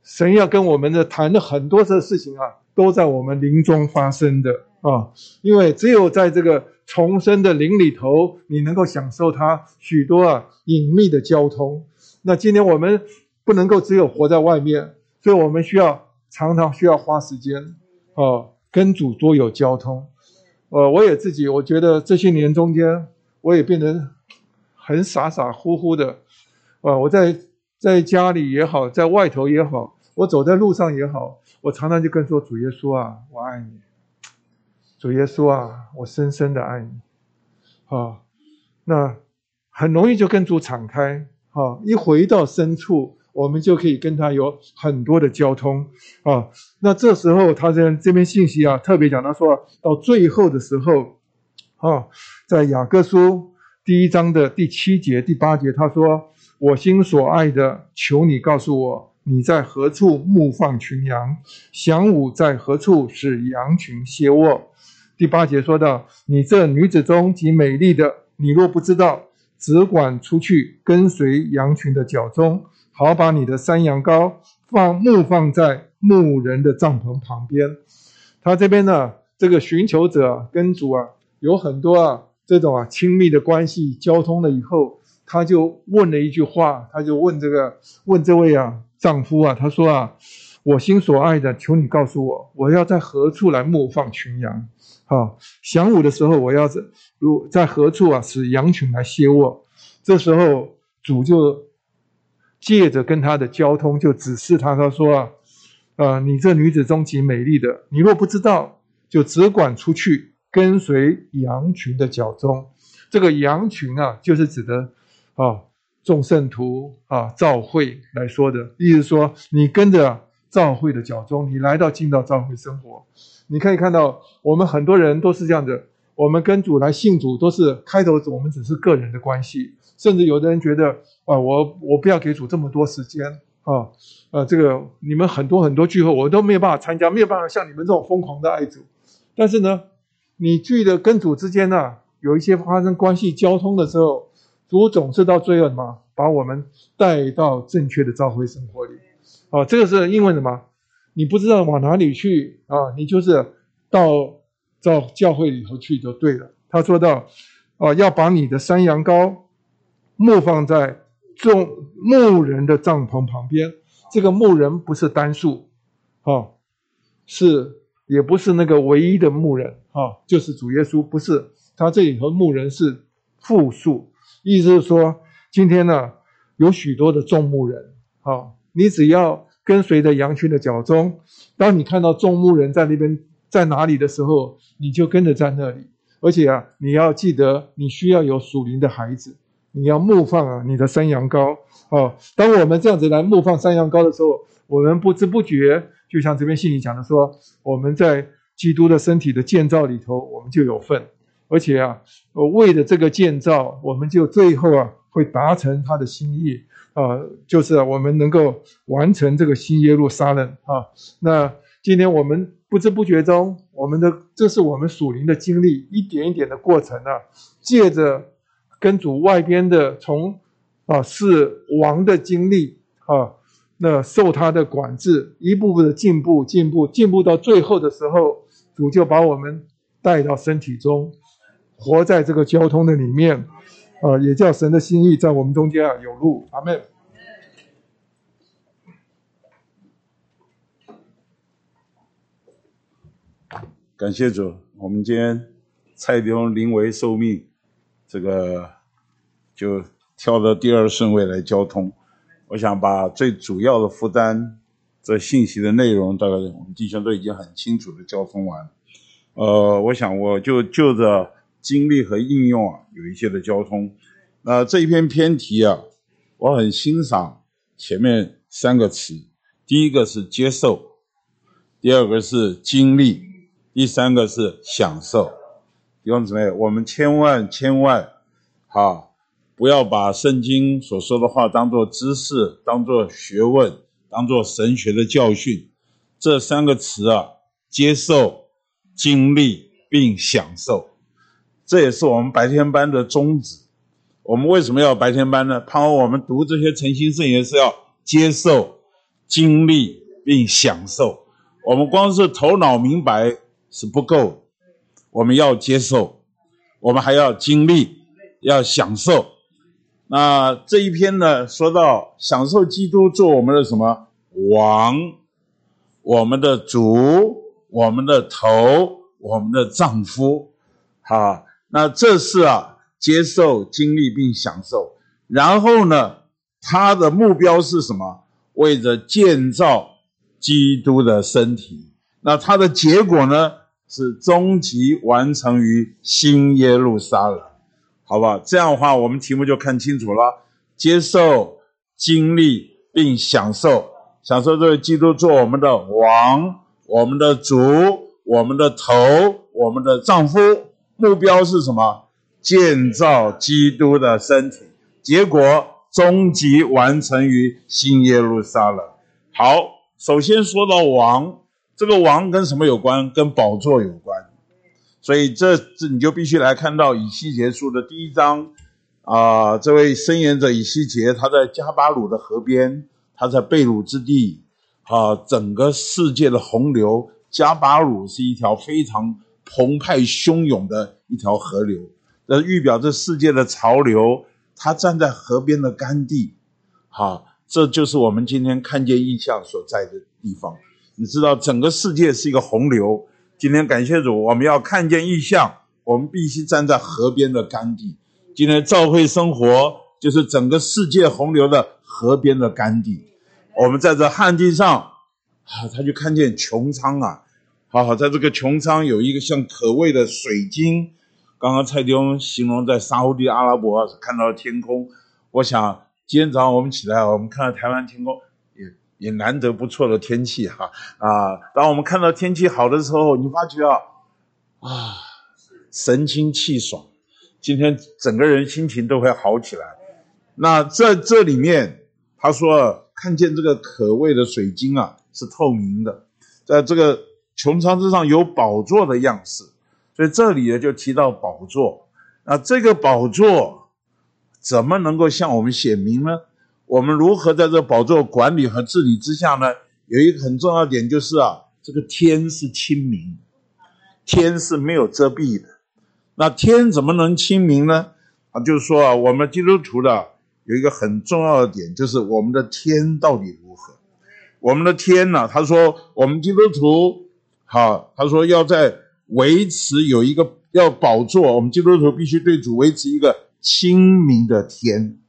神要跟我们的谈的很多的事情啊，都在我们灵中发生的啊，因为只有在这个重生的灵里头，你能够享受它许多啊隐秘的交通。那今天我们不能够只有活在外面。所以我们需要常常需要花时间，哦，跟主多有交通。呃，我也自己，我觉得这些年中间，我也变得很傻傻乎乎的。啊，我在在家里也好，在外头也好，我走在路上也好，我常常就跟说主耶稣啊，我爱你。主耶稣啊，我深深的爱你。啊，那很容易就跟主敞开。啊，一回到深处。我们就可以跟他有很多的交通啊。那这时候他这这边信息啊，特别讲他说到最后的时候啊，在雅各书第一章的第七节、第八节，他说：“我心所爱的，求你告诉我，你在何处牧放群羊？晌午在何处使羊群歇卧？”第八节说到：“你这女子中极美丽的，你若不知道，只管出去跟随羊群的脚中。”好，把你的山羊羔放牧放在牧人的帐篷旁边。他这边呢，这个寻求者跟主啊有很多啊这种啊亲密的关系交通了以后，他就问了一句话，他就问这个问这位啊丈夫啊，他说啊，我心所爱的，求你告诉我，我要在何处来牧放群羊？好，晌午的时候，我要在如在何处啊使羊群来歇卧？这时候主就。借着跟他的交通，就指示他，他说啊，啊，你这女子中极美丽的，你若不知道，就只管出去跟随羊群的脚踪。这个羊群啊，就是指的啊众圣徒啊赵会来说的，意思说你跟着赵会的脚踪，你来到进到赵会生活，你可以看到我们很多人都是这样的，我们跟主来信主都是开头我们只是个人的关系。甚至有的人觉得啊，我我不要给主这么多时间啊，呃，这个你们很多很多聚会我都没有办法参加，没有办法像你们这种疯狂的爱主。但是呢，你聚的跟主之间呢，有一些发生关系交通的时候，主总是到最后嘛，把我们带到正确的召会生活里。啊，这个是因为什么？你不知道往哪里去啊，你就是到到教会里头去就对了。他说到啊，要把你的山羊羔。牧放在众牧人的帐篷旁边，这个牧人不是单数，啊，是也不是那个唯一的牧人，啊，就是主耶稣，不是他这里头牧人是复数，意思是说，今天呢有许多的众牧人，啊，你只要跟随着羊群的脚踪，当你看到众牧人在那边在哪里的时候，你就跟着在那里，而且啊，你要记得你需要有属灵的孩子。你要牧放啊，你的山羊羔哦。当我们这样子来牧放山羊羔的时候，我们不知不觉，就像这边信里讲的说，我们在基督的身体的建造里头，我们就有份。而且啊，为了这个建造，我们就最后啊，会达成他的心意啊，就是我们能够完成这个新耶路撒冷啊。那今天我们不知不觉中，我们的这是我们属灵的经历，一点一点的过程啊，借着。跟主外边的从啊是王的经历啊，那受他的管制，一步步的进步，进步，进步到最后的时候，主就把我们带到身体中，活在这个交通的里面，啊，也叫神的心意在我们中间啊有路。阿门。感谢主，我们今天蔡弟兄临危受命。这个就跳到第二顺位来交通，我想把最主要的负担，这信息的内容，大概我们弟兄都已经很清楚的交通完。呃，我想我就就着经历和应用啊，有一些的交通。那这一篇篇题啊，我很欣赏前面三个词，第一个是接受，第二个是经历，第三个是享受。弟兄姊妹，我们千万千万，哈，不要把圣经所说的话当做知识、当做学问、当做神学的教训，这三个词啊，接受、经历并享受，这也是我们白天班的宗旨。我们为什么要白天班呢？盼望我们读这些诚心圣言是要接受、经历并享受。我们光是头脑明白是不够，我们要接受，我们还要经历，要享受。那这一篇呢，说到享受基督做我们的什么王，我们的主，我们的头，我们的丈夫，好，那这是啊，接受、经历并享受。然后呢，他的目标是什么？为着建造基督的身体。那他的结果呢，是终极完成于新耶路撒冷。好不好？这样的话，我们题目就看清楚了：接受、经历并享受，享受这位基督做我们的王、我们的主、我们的头、我们的丈夫。目标是什么？建造基督的身体。结果终极完成于新耶路撒冷。好，首先说到王，这个王跟什么有关？跟宝座有关。所以这这你就必须来看到以西结书的第一章，啊，这位申言者以西结，他在加巴鲁的河边，他在贝鲁之地，啊，整个世界的洪流，加巴鲁是一条非常澎湃汹涌的一条河流，那预表这世界的潮流，他站在河边的干地，好，这就是我们今天看见意象所在的地方。你知道，整个世界是一个洪流。今天感谢主，我们要看见异象，我们必须站在河边的干地。今天教会生活就是整个世界洪流的河边的干地。我们在这旱地上，啊，他就看见穹苍啊，好好在这个穹苍有一个像可畏的水晶。刚刚蔡弟兄形容在沙乌地阿拉伯看到了天空，我想今天早上我们起来，我们看到台湾天空。也难得不错的天气哈啊！当我们看到天气好的时候，你发觉啊啊，神清气爽，今天整个人心情都会好起来。那在这里面，他说看见这个可畏的水晶啊是透明的，在这个穹苍之上有宝座的样式，所以这里呢就提到宝座。那这个宝座怎么能够向我们显明呢？我们如何在这宝座管理和治理之下呢？有一个很重要点就是啊，这个天是清明，天是没有遮蔽的。那天怎么能清明呢？啊，就是说啊，我们基督徒的有一个很重要的点，就是我们的天到底如何？我们的天呢？他说，我们基督徒好，他说要在维持有一个要宝座，我们基督徒必须对主维持一个清明的天。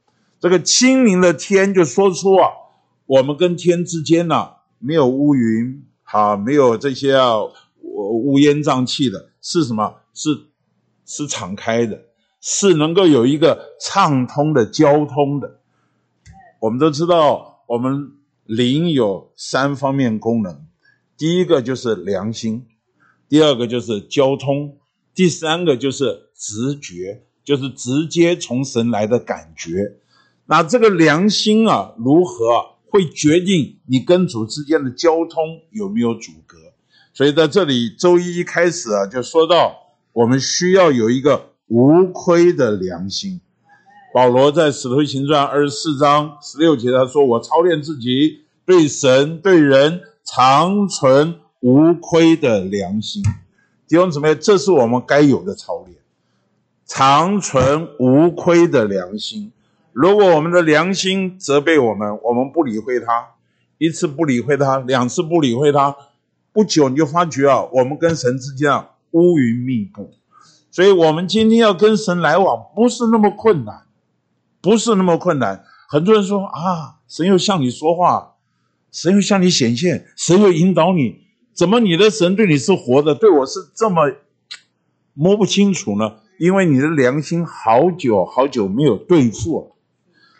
这个清明的天就说出啊，我们跟天之间呢没有乌云，啊，没有这些啊乌烟瘴气的，是什么？是是敞开的，是能够有一个畅通的交通的。我们都知道，我们灵有三方面功能，第一个就是良心，第二个就是交通，第三个就是直觉，就是直接从神来的感觉。那这个良心啊，如何会决定你跟主之间的交通有没有阻隔？所以在这里，周一一开始啊，就说到我们需要有一个无亏的良心。保罗在使徒行传二十四章十六节他说：“我操练自己，对神对人长存无亏的良心。”弟兄姊妹，这是我们该有的操练，长存无亏的良心。如果我们的良心责备我们，我们不理会他，一次不理会他，两次不理会他，不久你就发觉啊，我们跟神之间啊乌云密布。所以，我们今天要跟神来往，不是那么困难，不是那么困难。很多人说啊，神又向你说话，神又向你显现，神又引导你，怎么你的神对你是活的，对我是这么摸不清楚呢？因为你的良心好久好久没有对付了。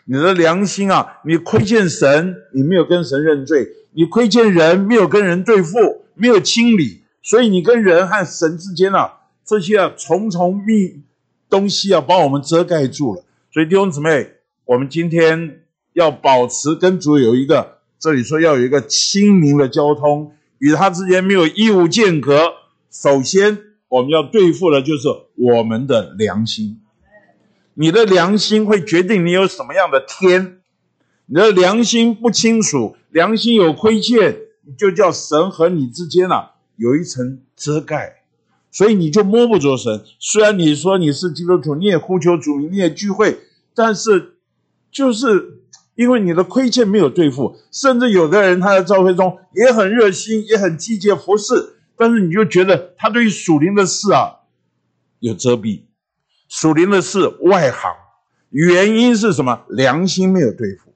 你的良心啊，你亏欠神，你没有跟神认罪；你亏欠人，没有跟人对付，没有清理，所以你跟人和神之间啊，这些啊重重密东西啊，把我们遮盖住了。所以弟兄姊妹，我们今天要保持跟主有一个，这里说要有一个清明的交通，与他之间没有义务间隔。首先，我们要对付的就是我们的良心。你的良心会决定你有什么样的天。你的良心不清楚，良心有亏欠，就叫神和你之间啊有一层遮盖，所以你就摸不着神。虽然你说你是基督徒，你也呼求主名，你也聚会，但是就是因为你的亏欠没有对付，甚至有的人他在教会中也很热心，也很积极服侍，但是你就觉得他对于属灵的事啊有遮蔽。属灵的事外行，原因是什么？良心没有对付，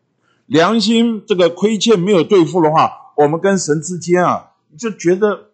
良心这个亏欠没有对付的话，我们跟神之间啊，就觉得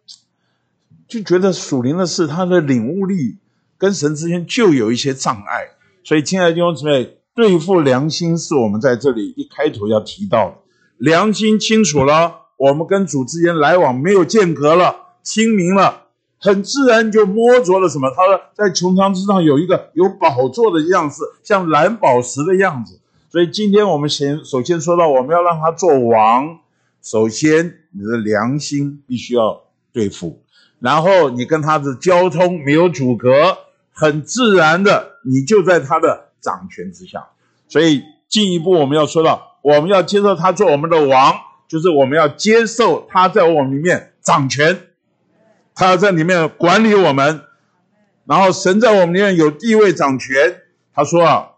就觉得属灵的事，他的领悟力跟神之间就有一些障碍。所以，亲爱的弟兄姊妹，对付良心是我们在这里一开头要提到的。良心清楚了，我们跟主之间来往没有间隔了，清明了。很自然就摸着了什么？他说，在穹苍之上有一个有宝座的样式，像蓝宝石的样子。所以今天我们先首先说到，我们要让他做王。首先，你的良心必须要对付，然后你跟他的交通没有阻隔，很自然的，你就在他的掌权之下。所以进一步我们要说到，我们要接受他做我们的王，就是我们要接受他在我们里面掌权。他要在里面管理我们，然后神在我们里面有地位掌权。他说啊，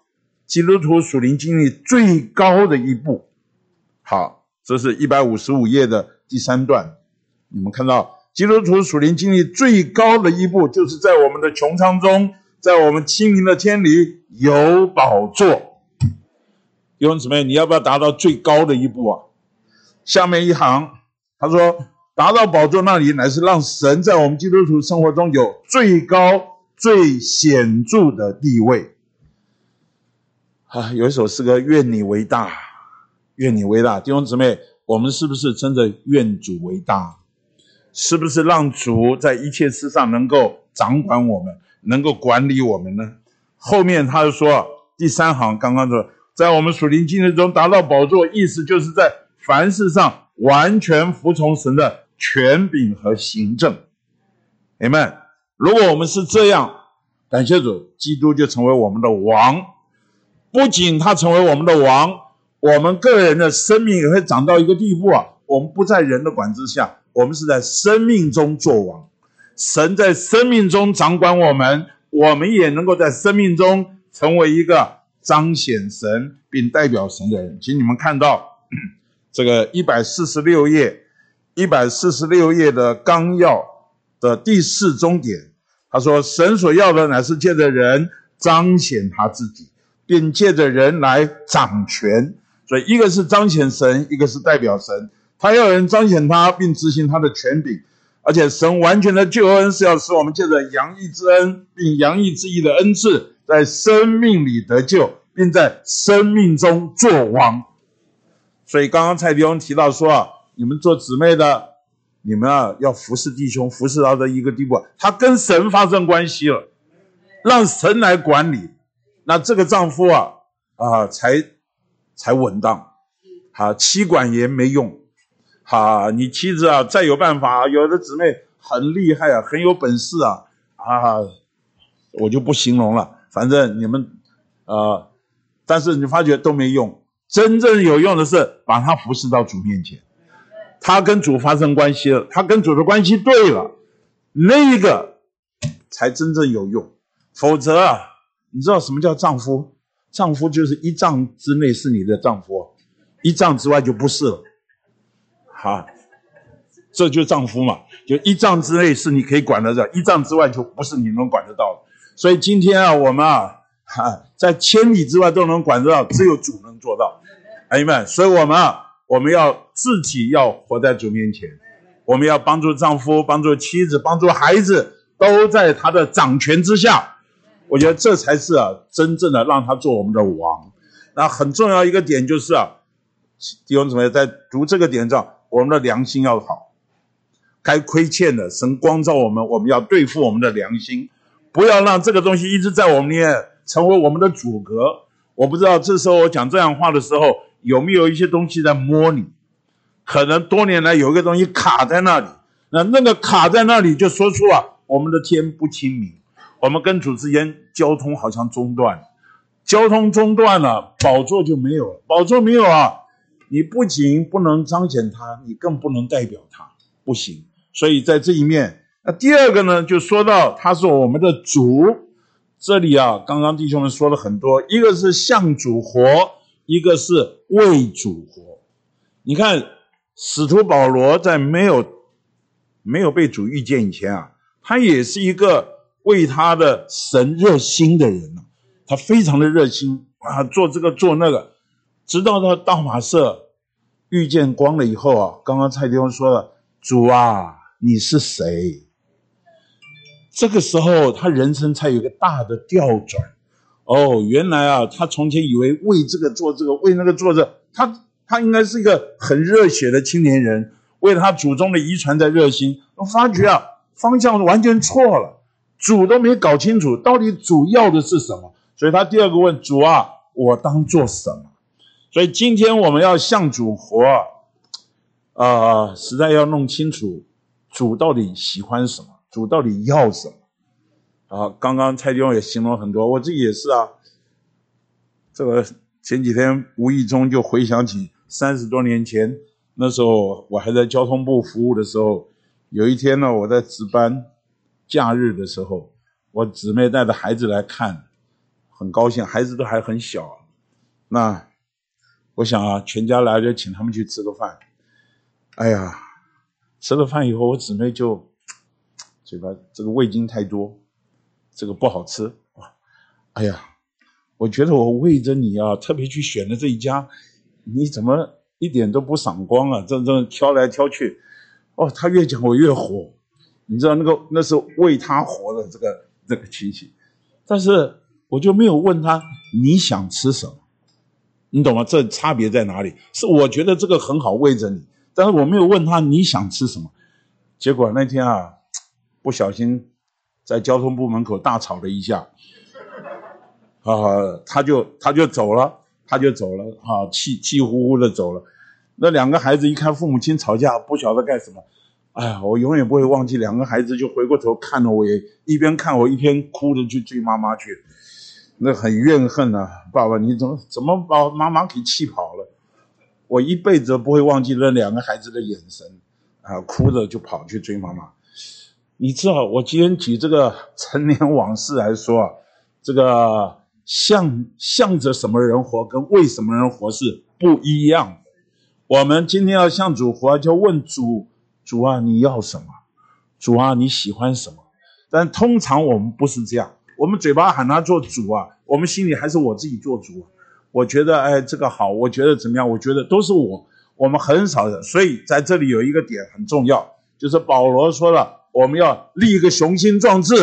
基督徒属灵经历最高的一步，好，这是一百五十五页的第三段。你们看到基督徒属灵经历最高的一步，就是在我们的穹苍中，在我们清明的天里有宝座。弟兄姊妹，你要不要达到最高的一步啊？下面一行，他说。达到宝座那里，乃是让神在我们基督徒生活中有最高、最显著的地位。啊，有一首诗歌：“愿你为大，愿你为大。”弟兄姊妹，我们是不是真的愿主为大？是不是让主在一切事上能够掌管我们，能够管理我们呢？后面他就说，第三行刚刚说，在我们属灵经历中达到宝座，意思就是在凡事上完全服从神的。权柄和行政，你们，如果我们是这样，感谢主，基督就成为我们的王。不仅他成为我们的王，我们个人的生命也会长到一个地步啊！我们不在人的管制下，我们是在生命中做王。神在生命中掌管我们，我们也能够在生命中成为一个彰显神并代表神的人。请你们看到 这个一百四十六页。一百四十六页的纲要的第四终点，他说：“神所要的乃是借着人彰显他自己，并借着人来掌权。所以，一个是彰显神，一个是代表神。他要人彰显他，并执行他的权柄。而且，神完全的救恩是要使我们借着洋溢之恩，并洋溢之意的恩赐，在生命里得救，并在生命中作王。所以，刚刚蔡弟兄提到说啊。”你们做姊妹的，你们啊要服侍弟兄，服侍到的一个地步，他跟神发生关系了，让神来管理，那这个丈夫啊啊才才稳当，好妻管严没用，好你妻子啊再有办法，有的姊妹很厉害啊，很有本事啊。啊，我就不形容了，反正你们啊，但是你发觉都没用，真正有用的是把他服侍到主面前。他跟主发生关系了，他跟主的关系对了，那一个才真正有用。否则啊，你知道什么叫丈夫？丈夫就是一丈之内是你的丈夫，一丈之外就不是了。好，这就丈夫嘛，就一丈之内是你可以管得着，一丈之外就不是你能管得到的。所以今天啊，我们啊，哈，在千里之外都能管得到，只有主能做到。朋友们，所以我们啊。我们要自己要活在主面前，我们要帮助丈夫、帮助妻子、帮助孩子，都在他的掌权之下。我觉得这才是啊，真正的让他做我们的王。那很重要一个点就是啊，弟兄姊妹在读这个点上，我们的良心要好，该亏欠的神光照我们，我们要对付我们的良心，不要让这个东西一直在我们里面成为我们的阻隔。我不知道这时候我讲这样话的时候。有没有一些东西在摸你？可能多年来有一个东西卡在那里，那那个卡在那里，就说出啊，我们的天不清明，我们跟主之间交通好像中断，交通中断了，宝座就没有了，宝座没有啊，你不仅不能彰显他，你更不能代表他，不行。所以在这一面，那第二个呢，就说到他是我们的主，这里啊，刚刚弟兄们说了很多，一个是向主活，一个是为主活。你看，使徒保罗在没有没有被主遇见以前啊，他也是一个为他的神热心的人啊，他非常的热心啊，做这个做那个，直到他到马社遇见光了以后啊，刚刚蔡弟兄说了，主啊。你是谁？这个时候，他人生才有一个大的调转。哦，原来啊，他从前以为为这个做这个，为那个做这，他他应该是一个很热血的青年人，为他祖宗的遗传在热心。我发觉啊，方向完全错了，主都没搞清楚到底主要的是什么。所以他第二个问主啊，我当做什么？所以今天我们要向主活啊，实在要弄清楚。主到底喜欢什么？主到底要什么？啊，刚刚蔡弟兄也形容很多，我自己也是啊。这个前几天无意中就回想起三十多年前，那时候我还在交通部服务的时候，有一天呢，我在值班，假日的时候，我姊妹带着孩子来看，很高兴，孩子都还很小，那我想啊，全家来就请他们去吃个饭，哎呀。吃了饭以后，我姊妹就嘴巴这个味精太多，这个不好吃啊！哎呀，我觉得我为着你啊，特别去选的这一家，你怎么一点都不赏光啊？这这挑来挑去，哦，他越讲我越火，你知道那个那是为他活的这个这个情形，但是我就没有问他你想吃什么，你懂吗？这差别在哪里？是我觉得这个很好喂着你。但是我没有问他你想吃什么，结果那天啊，不小心在交通部门口大吵了一架，啊，他就他就走了，他就走了，啊，气气呼呼的走了。那两个孩子一看父母亲吵架，不晓得干什么，哎呀，我永远不会忘记，两个孩子就回过头看着我，也一边看我一边哭着去追妈妈去，那很怨恨啊，爸爸你怎么怎么把妈妈给气跑了？我一辈子都不会忘记那两个孩子的眼神，啊，哭着就跑去追妈妈。你知道，我今天举这个陈年往事来说啊，这个向向着什么人活，跟为什么人活是不一样的。我们今天要向主活，就问主：主啊，你要什么？主啊，你喜欢什么？但通常我们不是这样，我们嘴巴喊他做主啊，我们心里还是我自己做主。我觉得哎，这个好，我觉得怎么样？我觉得都是我，我们很少的。所以在这里有一个点很重要，就是保罗说了，我们要立一个雄心壮志，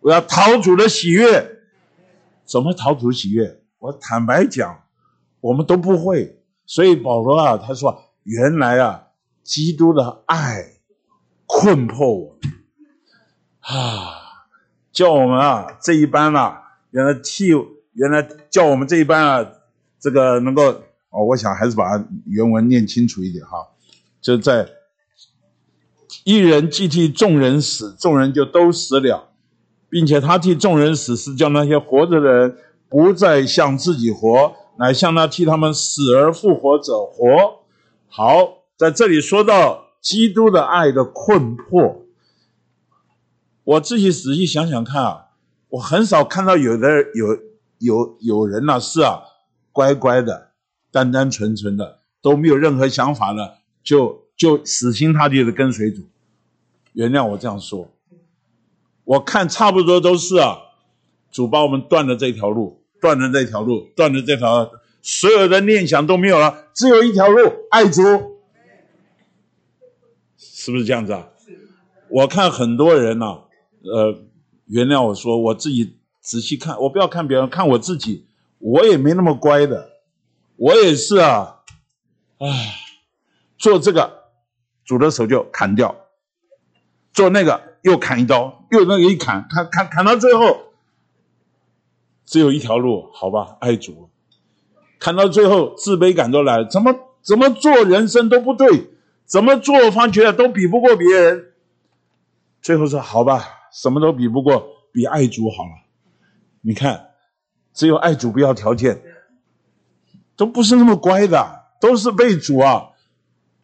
我要讨主的喜悦。怎么讨主喜悦？我坦白讲，我们都不会。所以保罗啊，他说，原来啊，基督的爱困迫我们啊，叫我们啊这一班啊，原来替原来叫我们这一班啊。这个能够哦，我想还是把原文念清楚一点哈。就在一人既替众人死，众人就都死了，并且他替众人死，是叫那些活着的人不再向自己活，乃向那替他们死而复活者活。好，在这里说到基督的爱的困迫，我自己仔细想想看啊，我很少看到有的有有有人呐是啊。乖乖的，单单纯纯的，都没有任何想法的，就就死心塌地的跟随主。原谅我这样说，我看差不多都是啊，主把我们断了这条路，断了这条路，断了这条，所有的念想都没有了，只有一条路，爱主，是不是这样子啊？我看很多人呐，呃，原谅我说，我自己仔细看，我不要看别人，看我自己。我也没那么乖的，我也是啊，唉，做这个，主的手就砍掉；做那个又砍一刀，又那个一砍，砍砍砍到最后，只有一条路，好吧，爱主。砍到最后，自卑感都来了，怎么怎么做人生都不对，怎么做方觉得都比不过别人，最后说好吧，什么都比不过，比爱主好了。你看，只有爱主不要条件，都不是那么乖的，都是被主啊。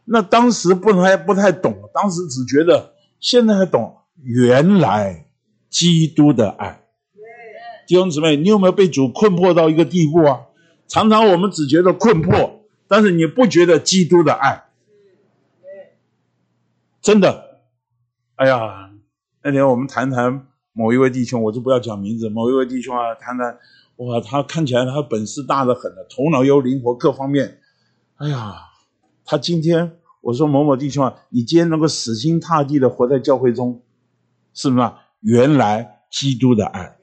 那当时不能还不太懂，当时只觉得，现在还懂，原来基督的爱。弟兄姊妹，你有没有被主困迫到一个地步啊？常常我们只觉得困迫，但是你不觉得基督的爱。真的，哎呀，那天我们谈谈某一位弟兄，我就不要讲名字。某一位弟兄啊，谈谈，哇，他看起来他本事大的很的，头脑又灵活，各方面，哎呀，他今天我说某某弟兄啊，你今天能够死心塌地的活在教会中，是不是？原来基督的爱，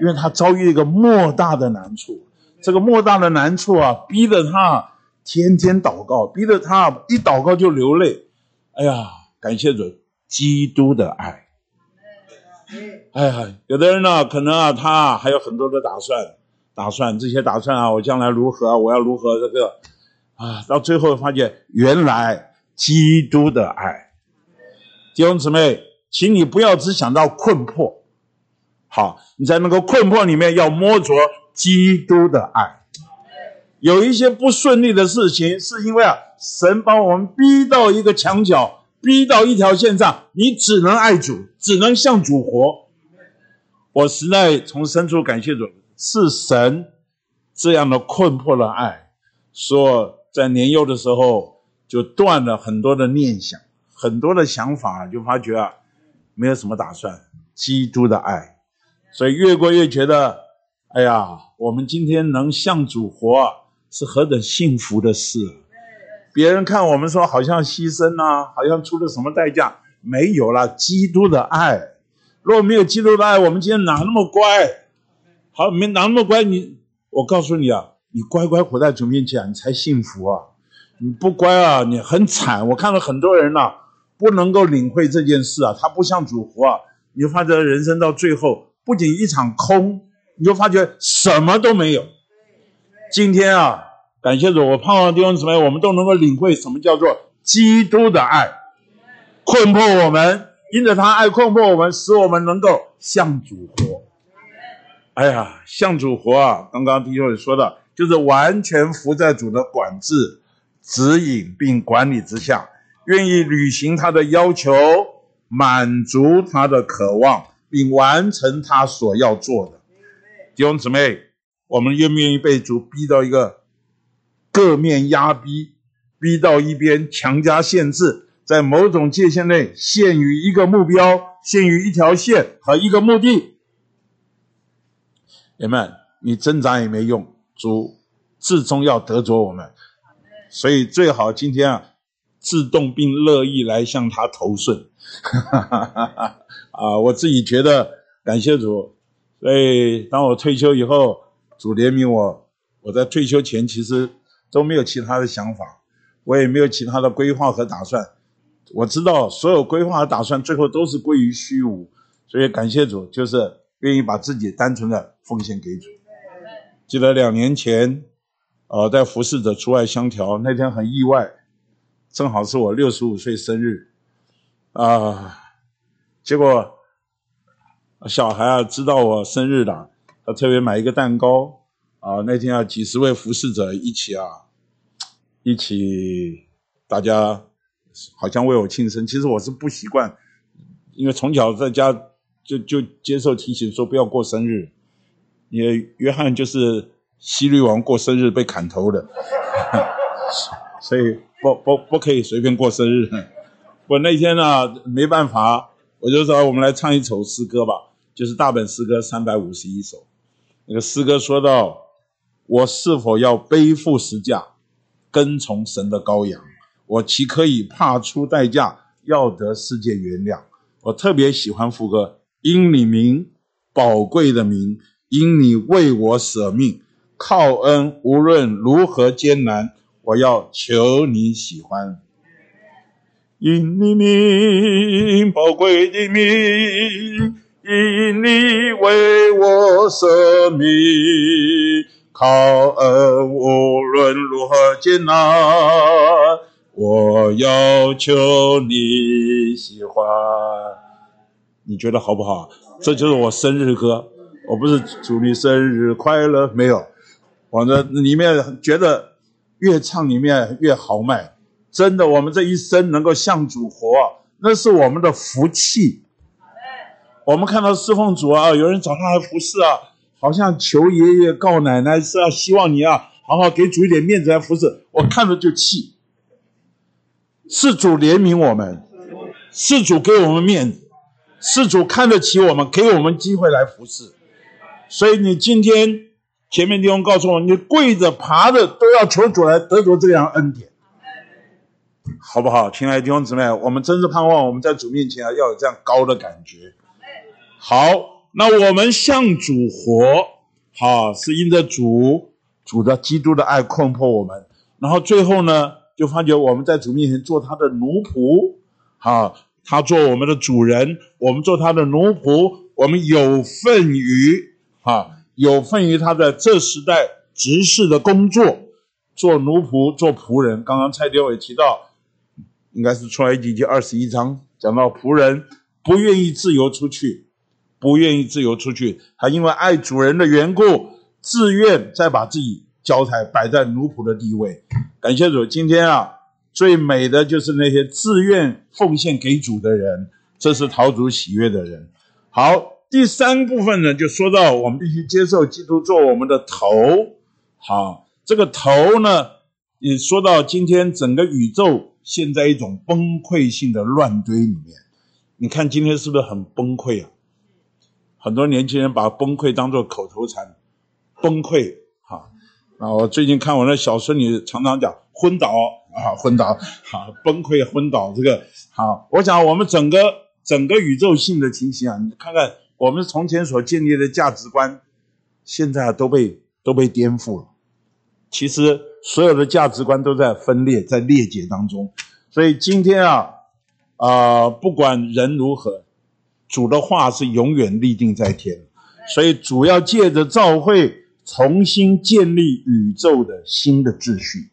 因为他遭遇一个莫大的难处。这个莫大的难处啊，逼得他天天祷告，逼得他一祷告就流泪。哎呀，感谢主，基督的爱。哎呀，有的人呢，可能啊，他还有很多的打算，打算这些打算啊，我将来如何，我要如何这个啊，到最后发现，原来基督的爱。弟兄姊妹，请你不要只想到困迫，好，你在那个困迫里面要摸着。基督的爱，有一些不顺利的事情，是因为啊，神把我们逼到一个墙角，逼到一条线上，你只能爱主，只能向主活。我实在从深处感谢主，是神这样的困迫的爱，说在年幼的时候就断了很多的念想，很多的想法，就发觉啊，没有什么打算。基督的爱，所以越过越觉得。哎呀，我们今天能向主活，是何等幸福的事！别人看我们说好像牺牲呐，好像出了什么代价，没有了基督的爱。如果没有基督的爱，我们今天哪那么乖？好，没哪那么乖？你，我告诉你啊，你乖乖活在主面前，你才幸福啊！你不乖啊，你很惨。我看到很多人呐，不能够领会这件事啊，他不像主活啊，你就发觉人生到最后，不仅一场空。你就发觉什么都没有。今天啊，感谢主，我盼望弟兄姊妹，我们都能够领会什么叫做基督的爱，困迫我们，因着他爱困迫我们，使我们能够向主活。哎呀，向主活啊！刚刚弟兄也说的，就是完全服在主的管制、指引并管理之下，愿意履行他的要求，满足他的渴望，并完成他所要做的。弟兄姊妹，我们愿不愿意被主逼到一个各面压逼，逼到一边，强加限制，在某种界限内限于一个目标，限于一条线和一个目的？友们，你挣扎也没用，主至终要得着我们，所以最好今天啊，自动并乐意来向他投顺。啊，我自己觉得，感谢主。所以，当我退休以后，主怜悯我。我在退休前其实都没有其他的想法，我也没有其他的规划和打算。我知道所有规划和打算最后都是归于虚无。所以感谢主，就是愿意把自己单纯的奉献给主。记得两年前，呃，在服侍者出外相调那天很意外，正好是我六十五岁生日，啊，结果。小孩啊，知道我生日的，他特别买一个蛋糕啊。那天啊，几十位服侍者一起啊，一起，大家好像为我庆生。其实我是不习惯，因为从小在家就就接受提醒说不要过生日。也约翰就是西律王过生日被砍头的，所以不不不可以随便过生日。我那天呢没办法，我就说我们来唱一首诗歌吧。就是大本诗歌三百五十一首，那个诗歌说到：我是否要背负十架，跟从神的羔羊？我岂可以怕出代价，要得世界原谅？我特别喜欢副歌：因你名宝贵的名，因你为我舍命，靠恩无论如何艰难，我要求你喜欢。因你名宝贵的名。因你为我舍命，靠恩无论如何艰难，我要求你喜欢。你觉得好不好？这就是我生日歌，我不是祝你生日快乐，没有，我的里面觉得越唱里面越豪迈，真的，我们这一生能够向主活，那是我们的福气。我们看到侍奉主啊，有人早上来服侍啊，好像求爷爷告奶奶是要希望你啊，好好给主一点面子来服侍，我看着就气。是主怜悯我们，是主给我们面子，是主看得起我们，给我们机会来服侍。所以你今天前面弟兄告诉我，你跪着爬着都要求主来得着这样恩典，好不好？亲爱的弟兄姊妹，我们真是盼望我们在主面前啊要有这样高的感觉。好，那我们向主活，好是因着主主的基督的爱困迫我们，然后最后呢？就发觉我们在主面前做他的奴仆，啊，他做我们的主人，我们做他的奴仆，我们有份于，啊，有份于他在这时代执事的工作，做奴仆，做仆人。刚刚蔡天伟提到，应该是出来几节二十一章讲到仆人不愿意自由出去，不愿意自由出去，他因为爱主人的缘故，自愿再把自己。交台摆在奴仆的地位，感谢主。今天啊，最美的就是那些自愿奉献给主的人，这是讨主喜悦的人。好，第三部分呢，就说到我们必须接受基督做我们的头。好，这个头呢，也说到今天整个宇宙陷在一种崩溃性的乱堆里面。你看今天是不是很崩溃啊？很多年轻人把崩溃当做口头禅，崩溃。啊，我最近看我那小孙女常常讲昏倒啊，昏倒，好崩溃，昏倒。这个好，我想我们整个整个宇宙性的情形啊，你看看我们从前所建立的价值观，现在都被都被颠覆了。其实所有的价值观都在分裂，在裂解当中。所以今天啊，啊，不管人如何，主的话是永远立定在天。所以主要借着召会。重新建立宇宙的新的秩序，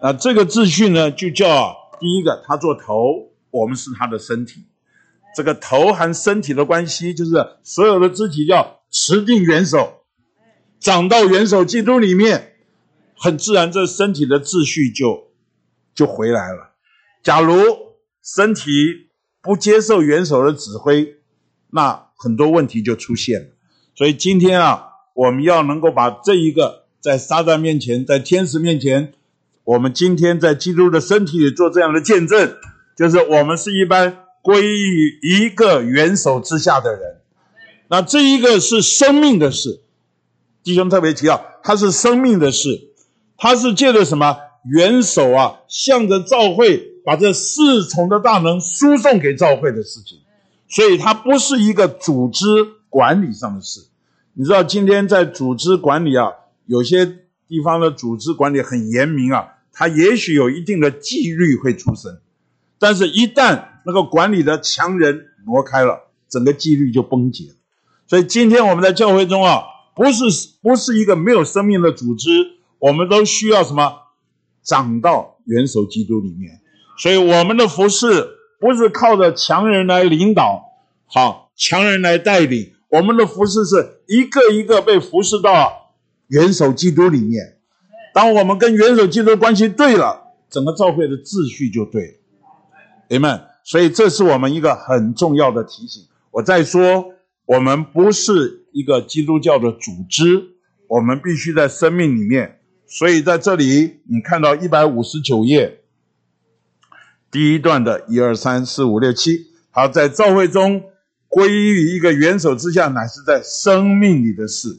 那这个秩序呢，就叫第一个，他做头，我们是他的身体。这个头和身体的关系，就是所有的肢体要持定元首，长到元首基督里面，很自然，这身体的秩序就就回来了。假如身体不接受元首的指挥，那很多问题就出现了。所以今天啊。我们要能够把这一个在撒旦面前，在天使面前，我们今天在基督的身体里做这样的见证，就是我们是一般归于一个元首之下的人。那这一个是生命的事，弟兄特别提到，它是生命的事，它是借着什么？元首啊，向着教会把这四重的大能输送给教会的事情，所以它不是一个组织管理上的事。你知道今天在组织管理啊，有些地方的组织管理很严明啊，它也许有一定的纪律会出生，但是，一旦那个管理的强人挪开了，整个纪律就崩解了。所以，今天我们在教会中啊，不是不是一个没有生命的组织，我们都需要什么长到元首基督里面。所以，我们的服饰不是靠着强人来领导，好，强人来带领。我们的服饰是一个一个被服侍到元首基督里面。当我们跟元首基督关系对了，整个教会的秩序就对了。弟兄们，所以这是我们一个很重要的提醒。我再说，我们不是一个基督教的组织，我们必须在生命里面。所以在这里，你看到一百五十九页第一段的一二三四五六七，好，在教会中。归于一个元首之下，乃是在生命里的事，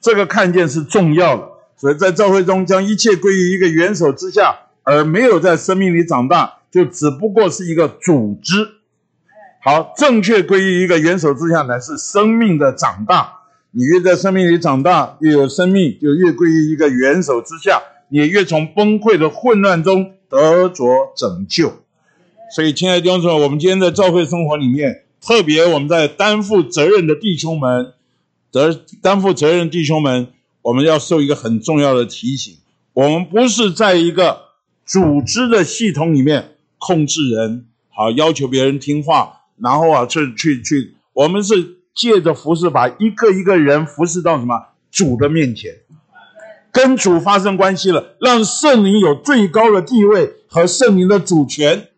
这个看见是重要的。所以在教会中，将一切归于一个元首之下，而没有在生命里长大，就只不过是一个组织。好，正确归于一个元首之下，乃是生命的长大。你越在生命里长大，越有生命，就越归于一个元首之下，你越从崩溃的混乱中得着拯救。所以，亲爱的弟兄姊妹，我们今天在教会生活里面。特别我们在担负责任的弟兄们，得担负责任弟兄们，我们要受一个很重要的提醒：我们不是在一个组织的系统里面控制人，好要求别人听话，然后啊去去去我们是借着服侍，把一个一个人服侍到什么？主的面前，跟主发生关系了，让圣灵有最高的地位和圣灵的主权。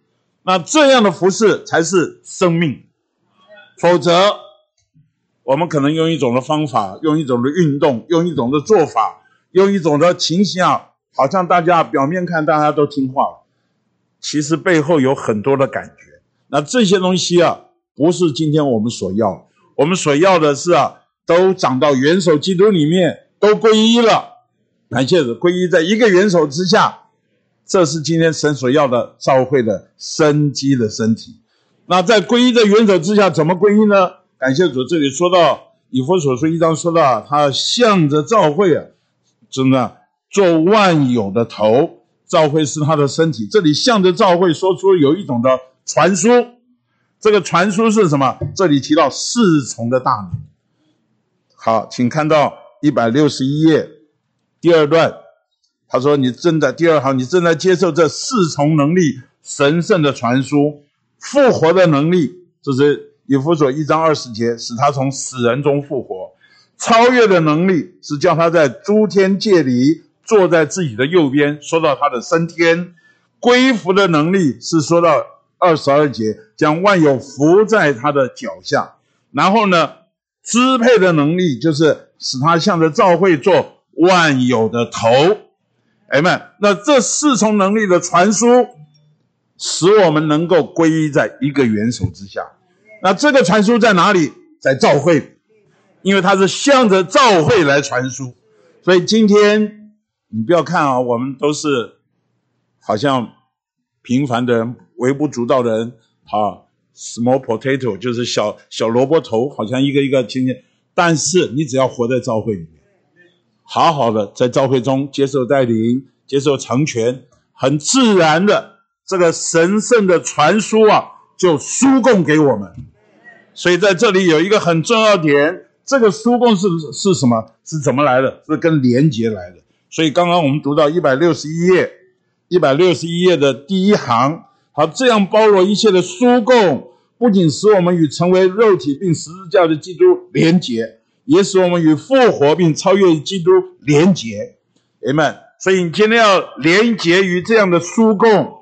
那这样的服侍才是生命，否则我们可能用一种的方法，用一种的运动，用一种的做法，用一种的情形啊，好像大家表面看大家都听话了，其实背后有很多的感觉。那这些东西啊，不是今天我们所要，我们所要的是啊，都长到元首基督里面，都归一了，感谢主，归一在一个元首之下。这是今天神所要的召会的生机的身体。那在皈依的元首之下，怎么皈依呢？感谢主，这里说到以弗所书一章说到，他向着召会啊，真的做万有的头，召会是他的身体。这里向着召会说出有一种的传输，这个传输是什么？这里提到四重的大能。好，请看到一百六十一页第二段。他说：“你正在第二行，你正在接受这四重能力神圣的传输，复活的能力，这是以弗所一章二十节，使他从死人中复活；超越的能力是叫他在诸天界里坐在自己的右边，说到他的升天；归服的能力是说到二十二节，将万有伏在他的脚下。然后呢，支配的能力就是使他向着教会做万有的头。”哎们，那这四重能力的传输，使我们能够归依在一个元首之下。那这个传输在哪里？在教会，因为它是向着教会来传输。所以今天你不要看啊，我们都是好像平凡的人、微不足道的人啊，small potato 就是小小萝卜头，好像一个一个听见。但是你只要活在教会里面。好好的在教会中接受带领，接受成全，很自然的这个神圣的传输啊，就输供给我们。所以在这里有一个很重要点，这个输供是是什么？是怎么来的？是跟连接来的。所以刚刚我们读到一百六十一页，一百六十一页的第一行，好，这样包罗一切的输供，不仅使我们与成为肉体并十字架的基督连结。也使我们与复活并超越基督连结，阿门。所以你今天要连结于这样的书供，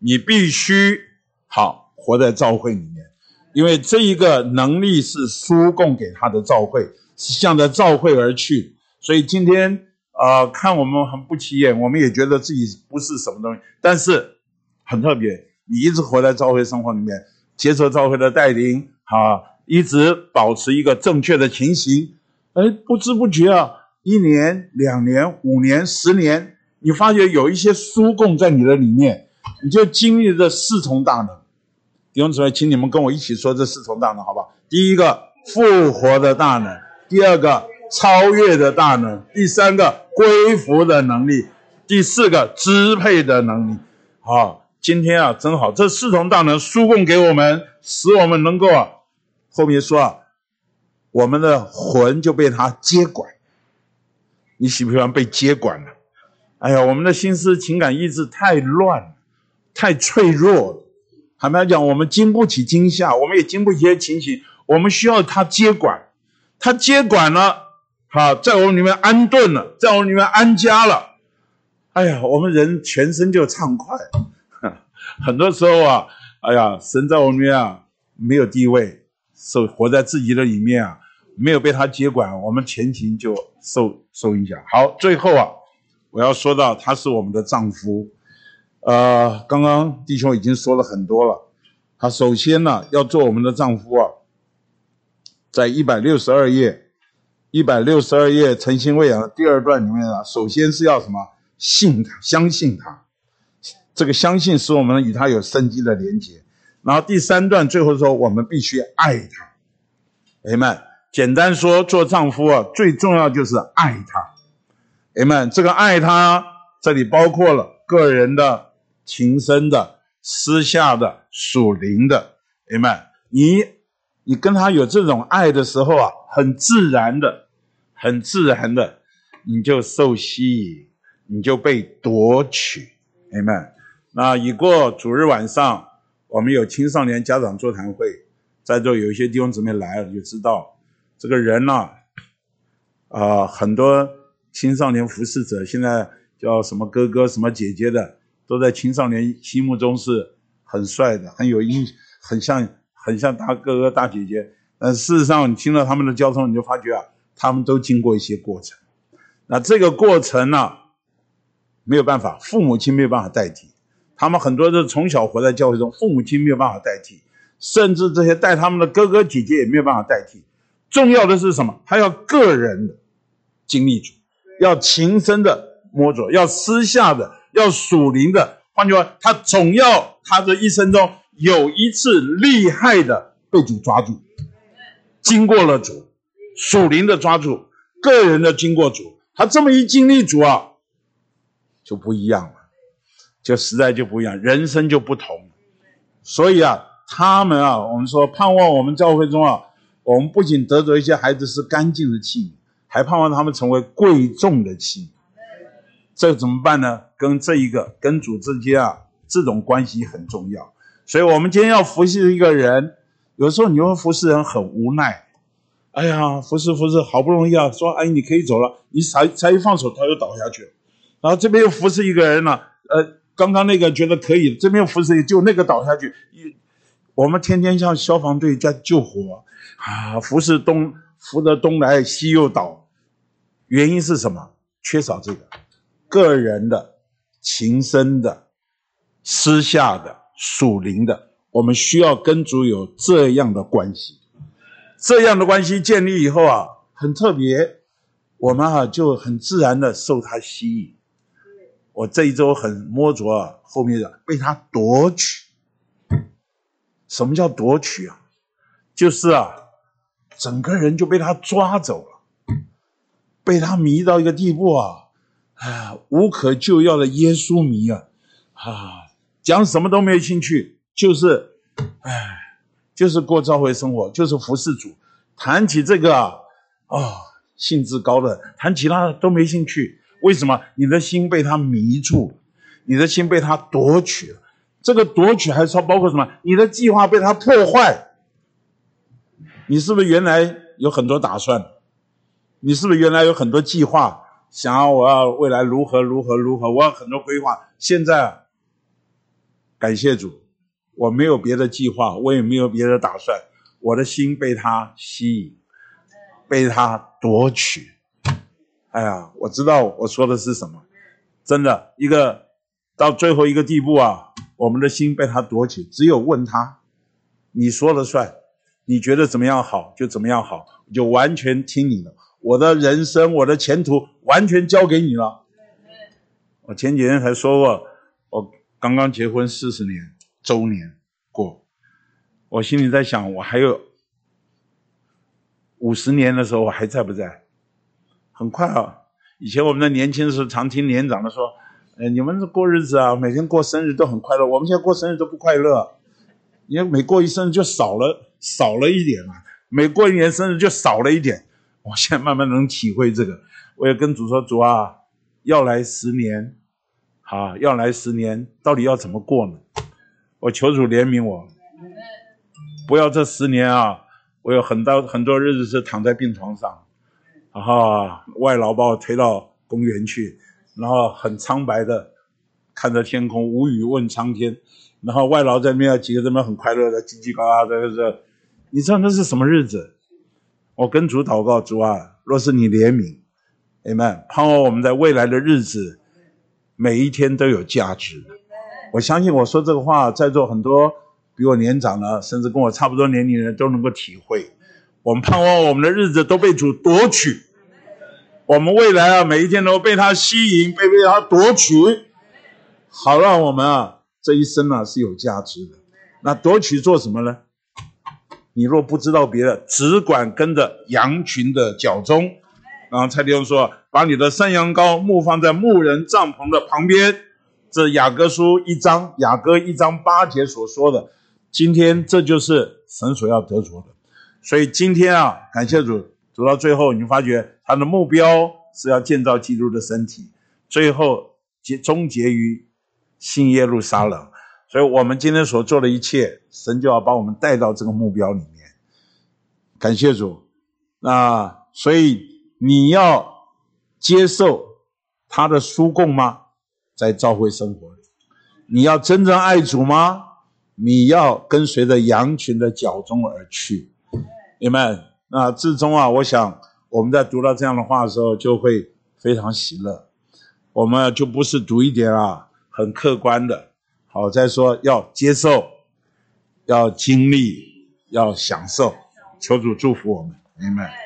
你必须好活在召会里面，因为这一个能力是书供给他的召会，是向着召会而去。所以今天啊，看我们很不起眼，我们也觉得自己不是什么东西，但是很特别，你一直活在召会生活里面，接受召会的带领，啊。一直保持一个正确的情形，哎，不知不觉啊，一年、两年、五年、十年，你发觉有一些书供在你的里面，你就经历这四重大能。弟兄姊妹，请你们跟我一起说这四重大能，好不好？第一个复活的大能，第二个超越的大能，第三个归服的能力，第四个支配的能力。好，今天啊，真好，这四重大能输供给我们，使我们能够啊。后面说啊，我们的魂就被他接管。你喜不喜欢被接管呢？哎呀，我们的心思、情感、意志太乱，太脆弱了。坦白讲，我们经不起惊吓，我们也经不起些情形。我们需要他接管，他接管了，啊，在我们里面安顿了，在我们里面安家了。哎呀，我们人全身就畅快。很多时候啊，哎呀，神在我们里面啊，没有地位。受活在自己的里面啊，没有被他接管，我们前情就受受影响。好，最后啊，我要说到他是我们的丈夫，呃，刚刚弟兄已经说了很多了。他首先呢要做我们的丈夫啊，在一百六十二页，一百六十二页诚心喂养第二段里面啊，首先是要什么？信他，相信他，这个相信使我们与他有生机的连接。然后第三段最后说，我们必须爱他，哎们，简单说，做丈夫啊，最重要就是爱他，哎们，这个爱他，这里包括了个人的、情深的、私下的、属灵的，哎们，你你跟他有这种爱的时候啊，很自然的，很自然的，你就受吸引，你就被夺取，哎们，那已过主日晚上。我们有青少年家长座谈会，在座有一些弟兄姊妹来了就知道，这个人呢，啊，很多青少年服侍者现在叫什么哥哥什么姐姐的，都在青少年心目中是很帅的，很有印，很像很像大哥哥大姐姐。但事实上，你听了他们的交通，你就发觉啊，他们都经过一些过程。那这个过程呢，没有办法，父母亲没有办法代替。他们很多都从小活在教会中，父母亲没有办法代替，甚至这些带他们的哥哥姐姐也没有办法代替。重要的是什么？他要个人的经历主，要情深的摸着，要私下的，要属灵的。换句话，他总要他的一生中有一次厉害的被主抓住。经过了主，属灵的抓住，个人的经过主，他这么一经历主啊，就不一样了，就实在就不一样，人生就不同。所以啊，他们啊，我们说盼望我们教会中啊，我们不仅得着一些孩子是干净的器皿，还盼望他们成为贵重的器皿。这怎么办呢？跟这一个跟主之间啊，这种关系很重要。所以我们今天要服侍一个人。有时候你会服侍人很无奈，哎呀，服侍服侍，好不容易啊，说哎你可以走了，你才才一放手，他又倒下去。然后这边又服侍一个人了，呃，刚刚那个觉得可以，这边又服侍，就那个倒下去。一我们天天像消防队在救火啊，服侍东扶着东来西又倒，原因是什么？缺少这个个人的、情深的、私下的、属灵的。我们需要跟主有这样的关系，这样的关系建立以后啊，很特别，我们啊就很自然的受他吸引。我这一周很摸着啊，后面的被他夺取。什么叫夺取啊？就是啊，整个人就被他抓走了，被他迷到一个地步啊，啊，无可救药的耶稣迷啊，啊，讲什么都没有兴趣。就是，哎，就是过教会生活，就是服侍主。谈起这个啊，兴致高的，谈其他的都没兴趣。为什么？你的心被他迷住了，你的心被他夺取了。这个夺取还是包括什么？你的计划被他破坏。你是不是原来有很多打算？你是不是原来有很多计划？想要我要未来如何如何如何？我要很多规划。现在，感谢主。我没有别的计划，我也没有别的打算，我的心被他吸引，被他夺取。哎呀，我知道我说的是什么，真的，一个到最后一个地步啊，我们的心被他夺取，只有问他，你说了算，你觉得怎么样好就怎么样好，就完全听你的，我的人生，我的前途完全交给你了。我前几天才说过，我刚刚结婚四十年。周年过，我心里在想，我还有五十年的时候，我还在不在？很快啊！以前我们在年轻的时候，常听年长的说：“呃，你们过日子啊，每天过生日都很快乐。我们现在过生日都不快乐，因为每过一生日就少了少了一点啊，每过一年生日就少了一点。我现在慢慢能体会这个。我也跟主说：主啊，要来十年，好，要来十年，到底要怎么过呢？”我求主怜悯我，不要这十年啊！我有很多很多日子是躺在病床上，然后外劳把我推到公园去，然后很苍白的看着天空，无语问苍天。然后外劳在那边几个人们很快乐的叽叽呱呱在这，你知道那是什么日子？我跟主祷告，主啊，若是你怜悯，你们盼望我们在未来的日子，每一天都有价值。我相信我说这个话，在座很多比我年长的，甚至跟我差不多年龄的人都能够体会。我们盼望我们的日子都被主夺取，我们未来啊，每一天都被他吸引，被被他夺取，好让我们啊这一生啊是有价值的。那夺取做什么呢？你若不知道别的，只管跟着羊群的脚踪。然后蔡弟兄说：“把你的山羊羔牧放在牧人帐篷的旁边。”这雅各书一章，雅各一章八节所说的，今天这就是神所要得着的。所以今天啊，感谢主，走到最后，你发觉他的目标是要建造基督的身体，最后结终结于新耶路撒冷。所以我们今天所做的一切，神就要把我们带到这个目标里面。感谢主。那所以你要接受他的书供吗？在教会生活里，你要真正爱主吗？你要跟随着羊群的脚中而去，你们那至终啊，我想我们在读到这样的话的时候，就会非常喜乐。我们就不是读一点啊，很客观的。好，再说要接受，要经历，要享受。求主祝福我们，明白。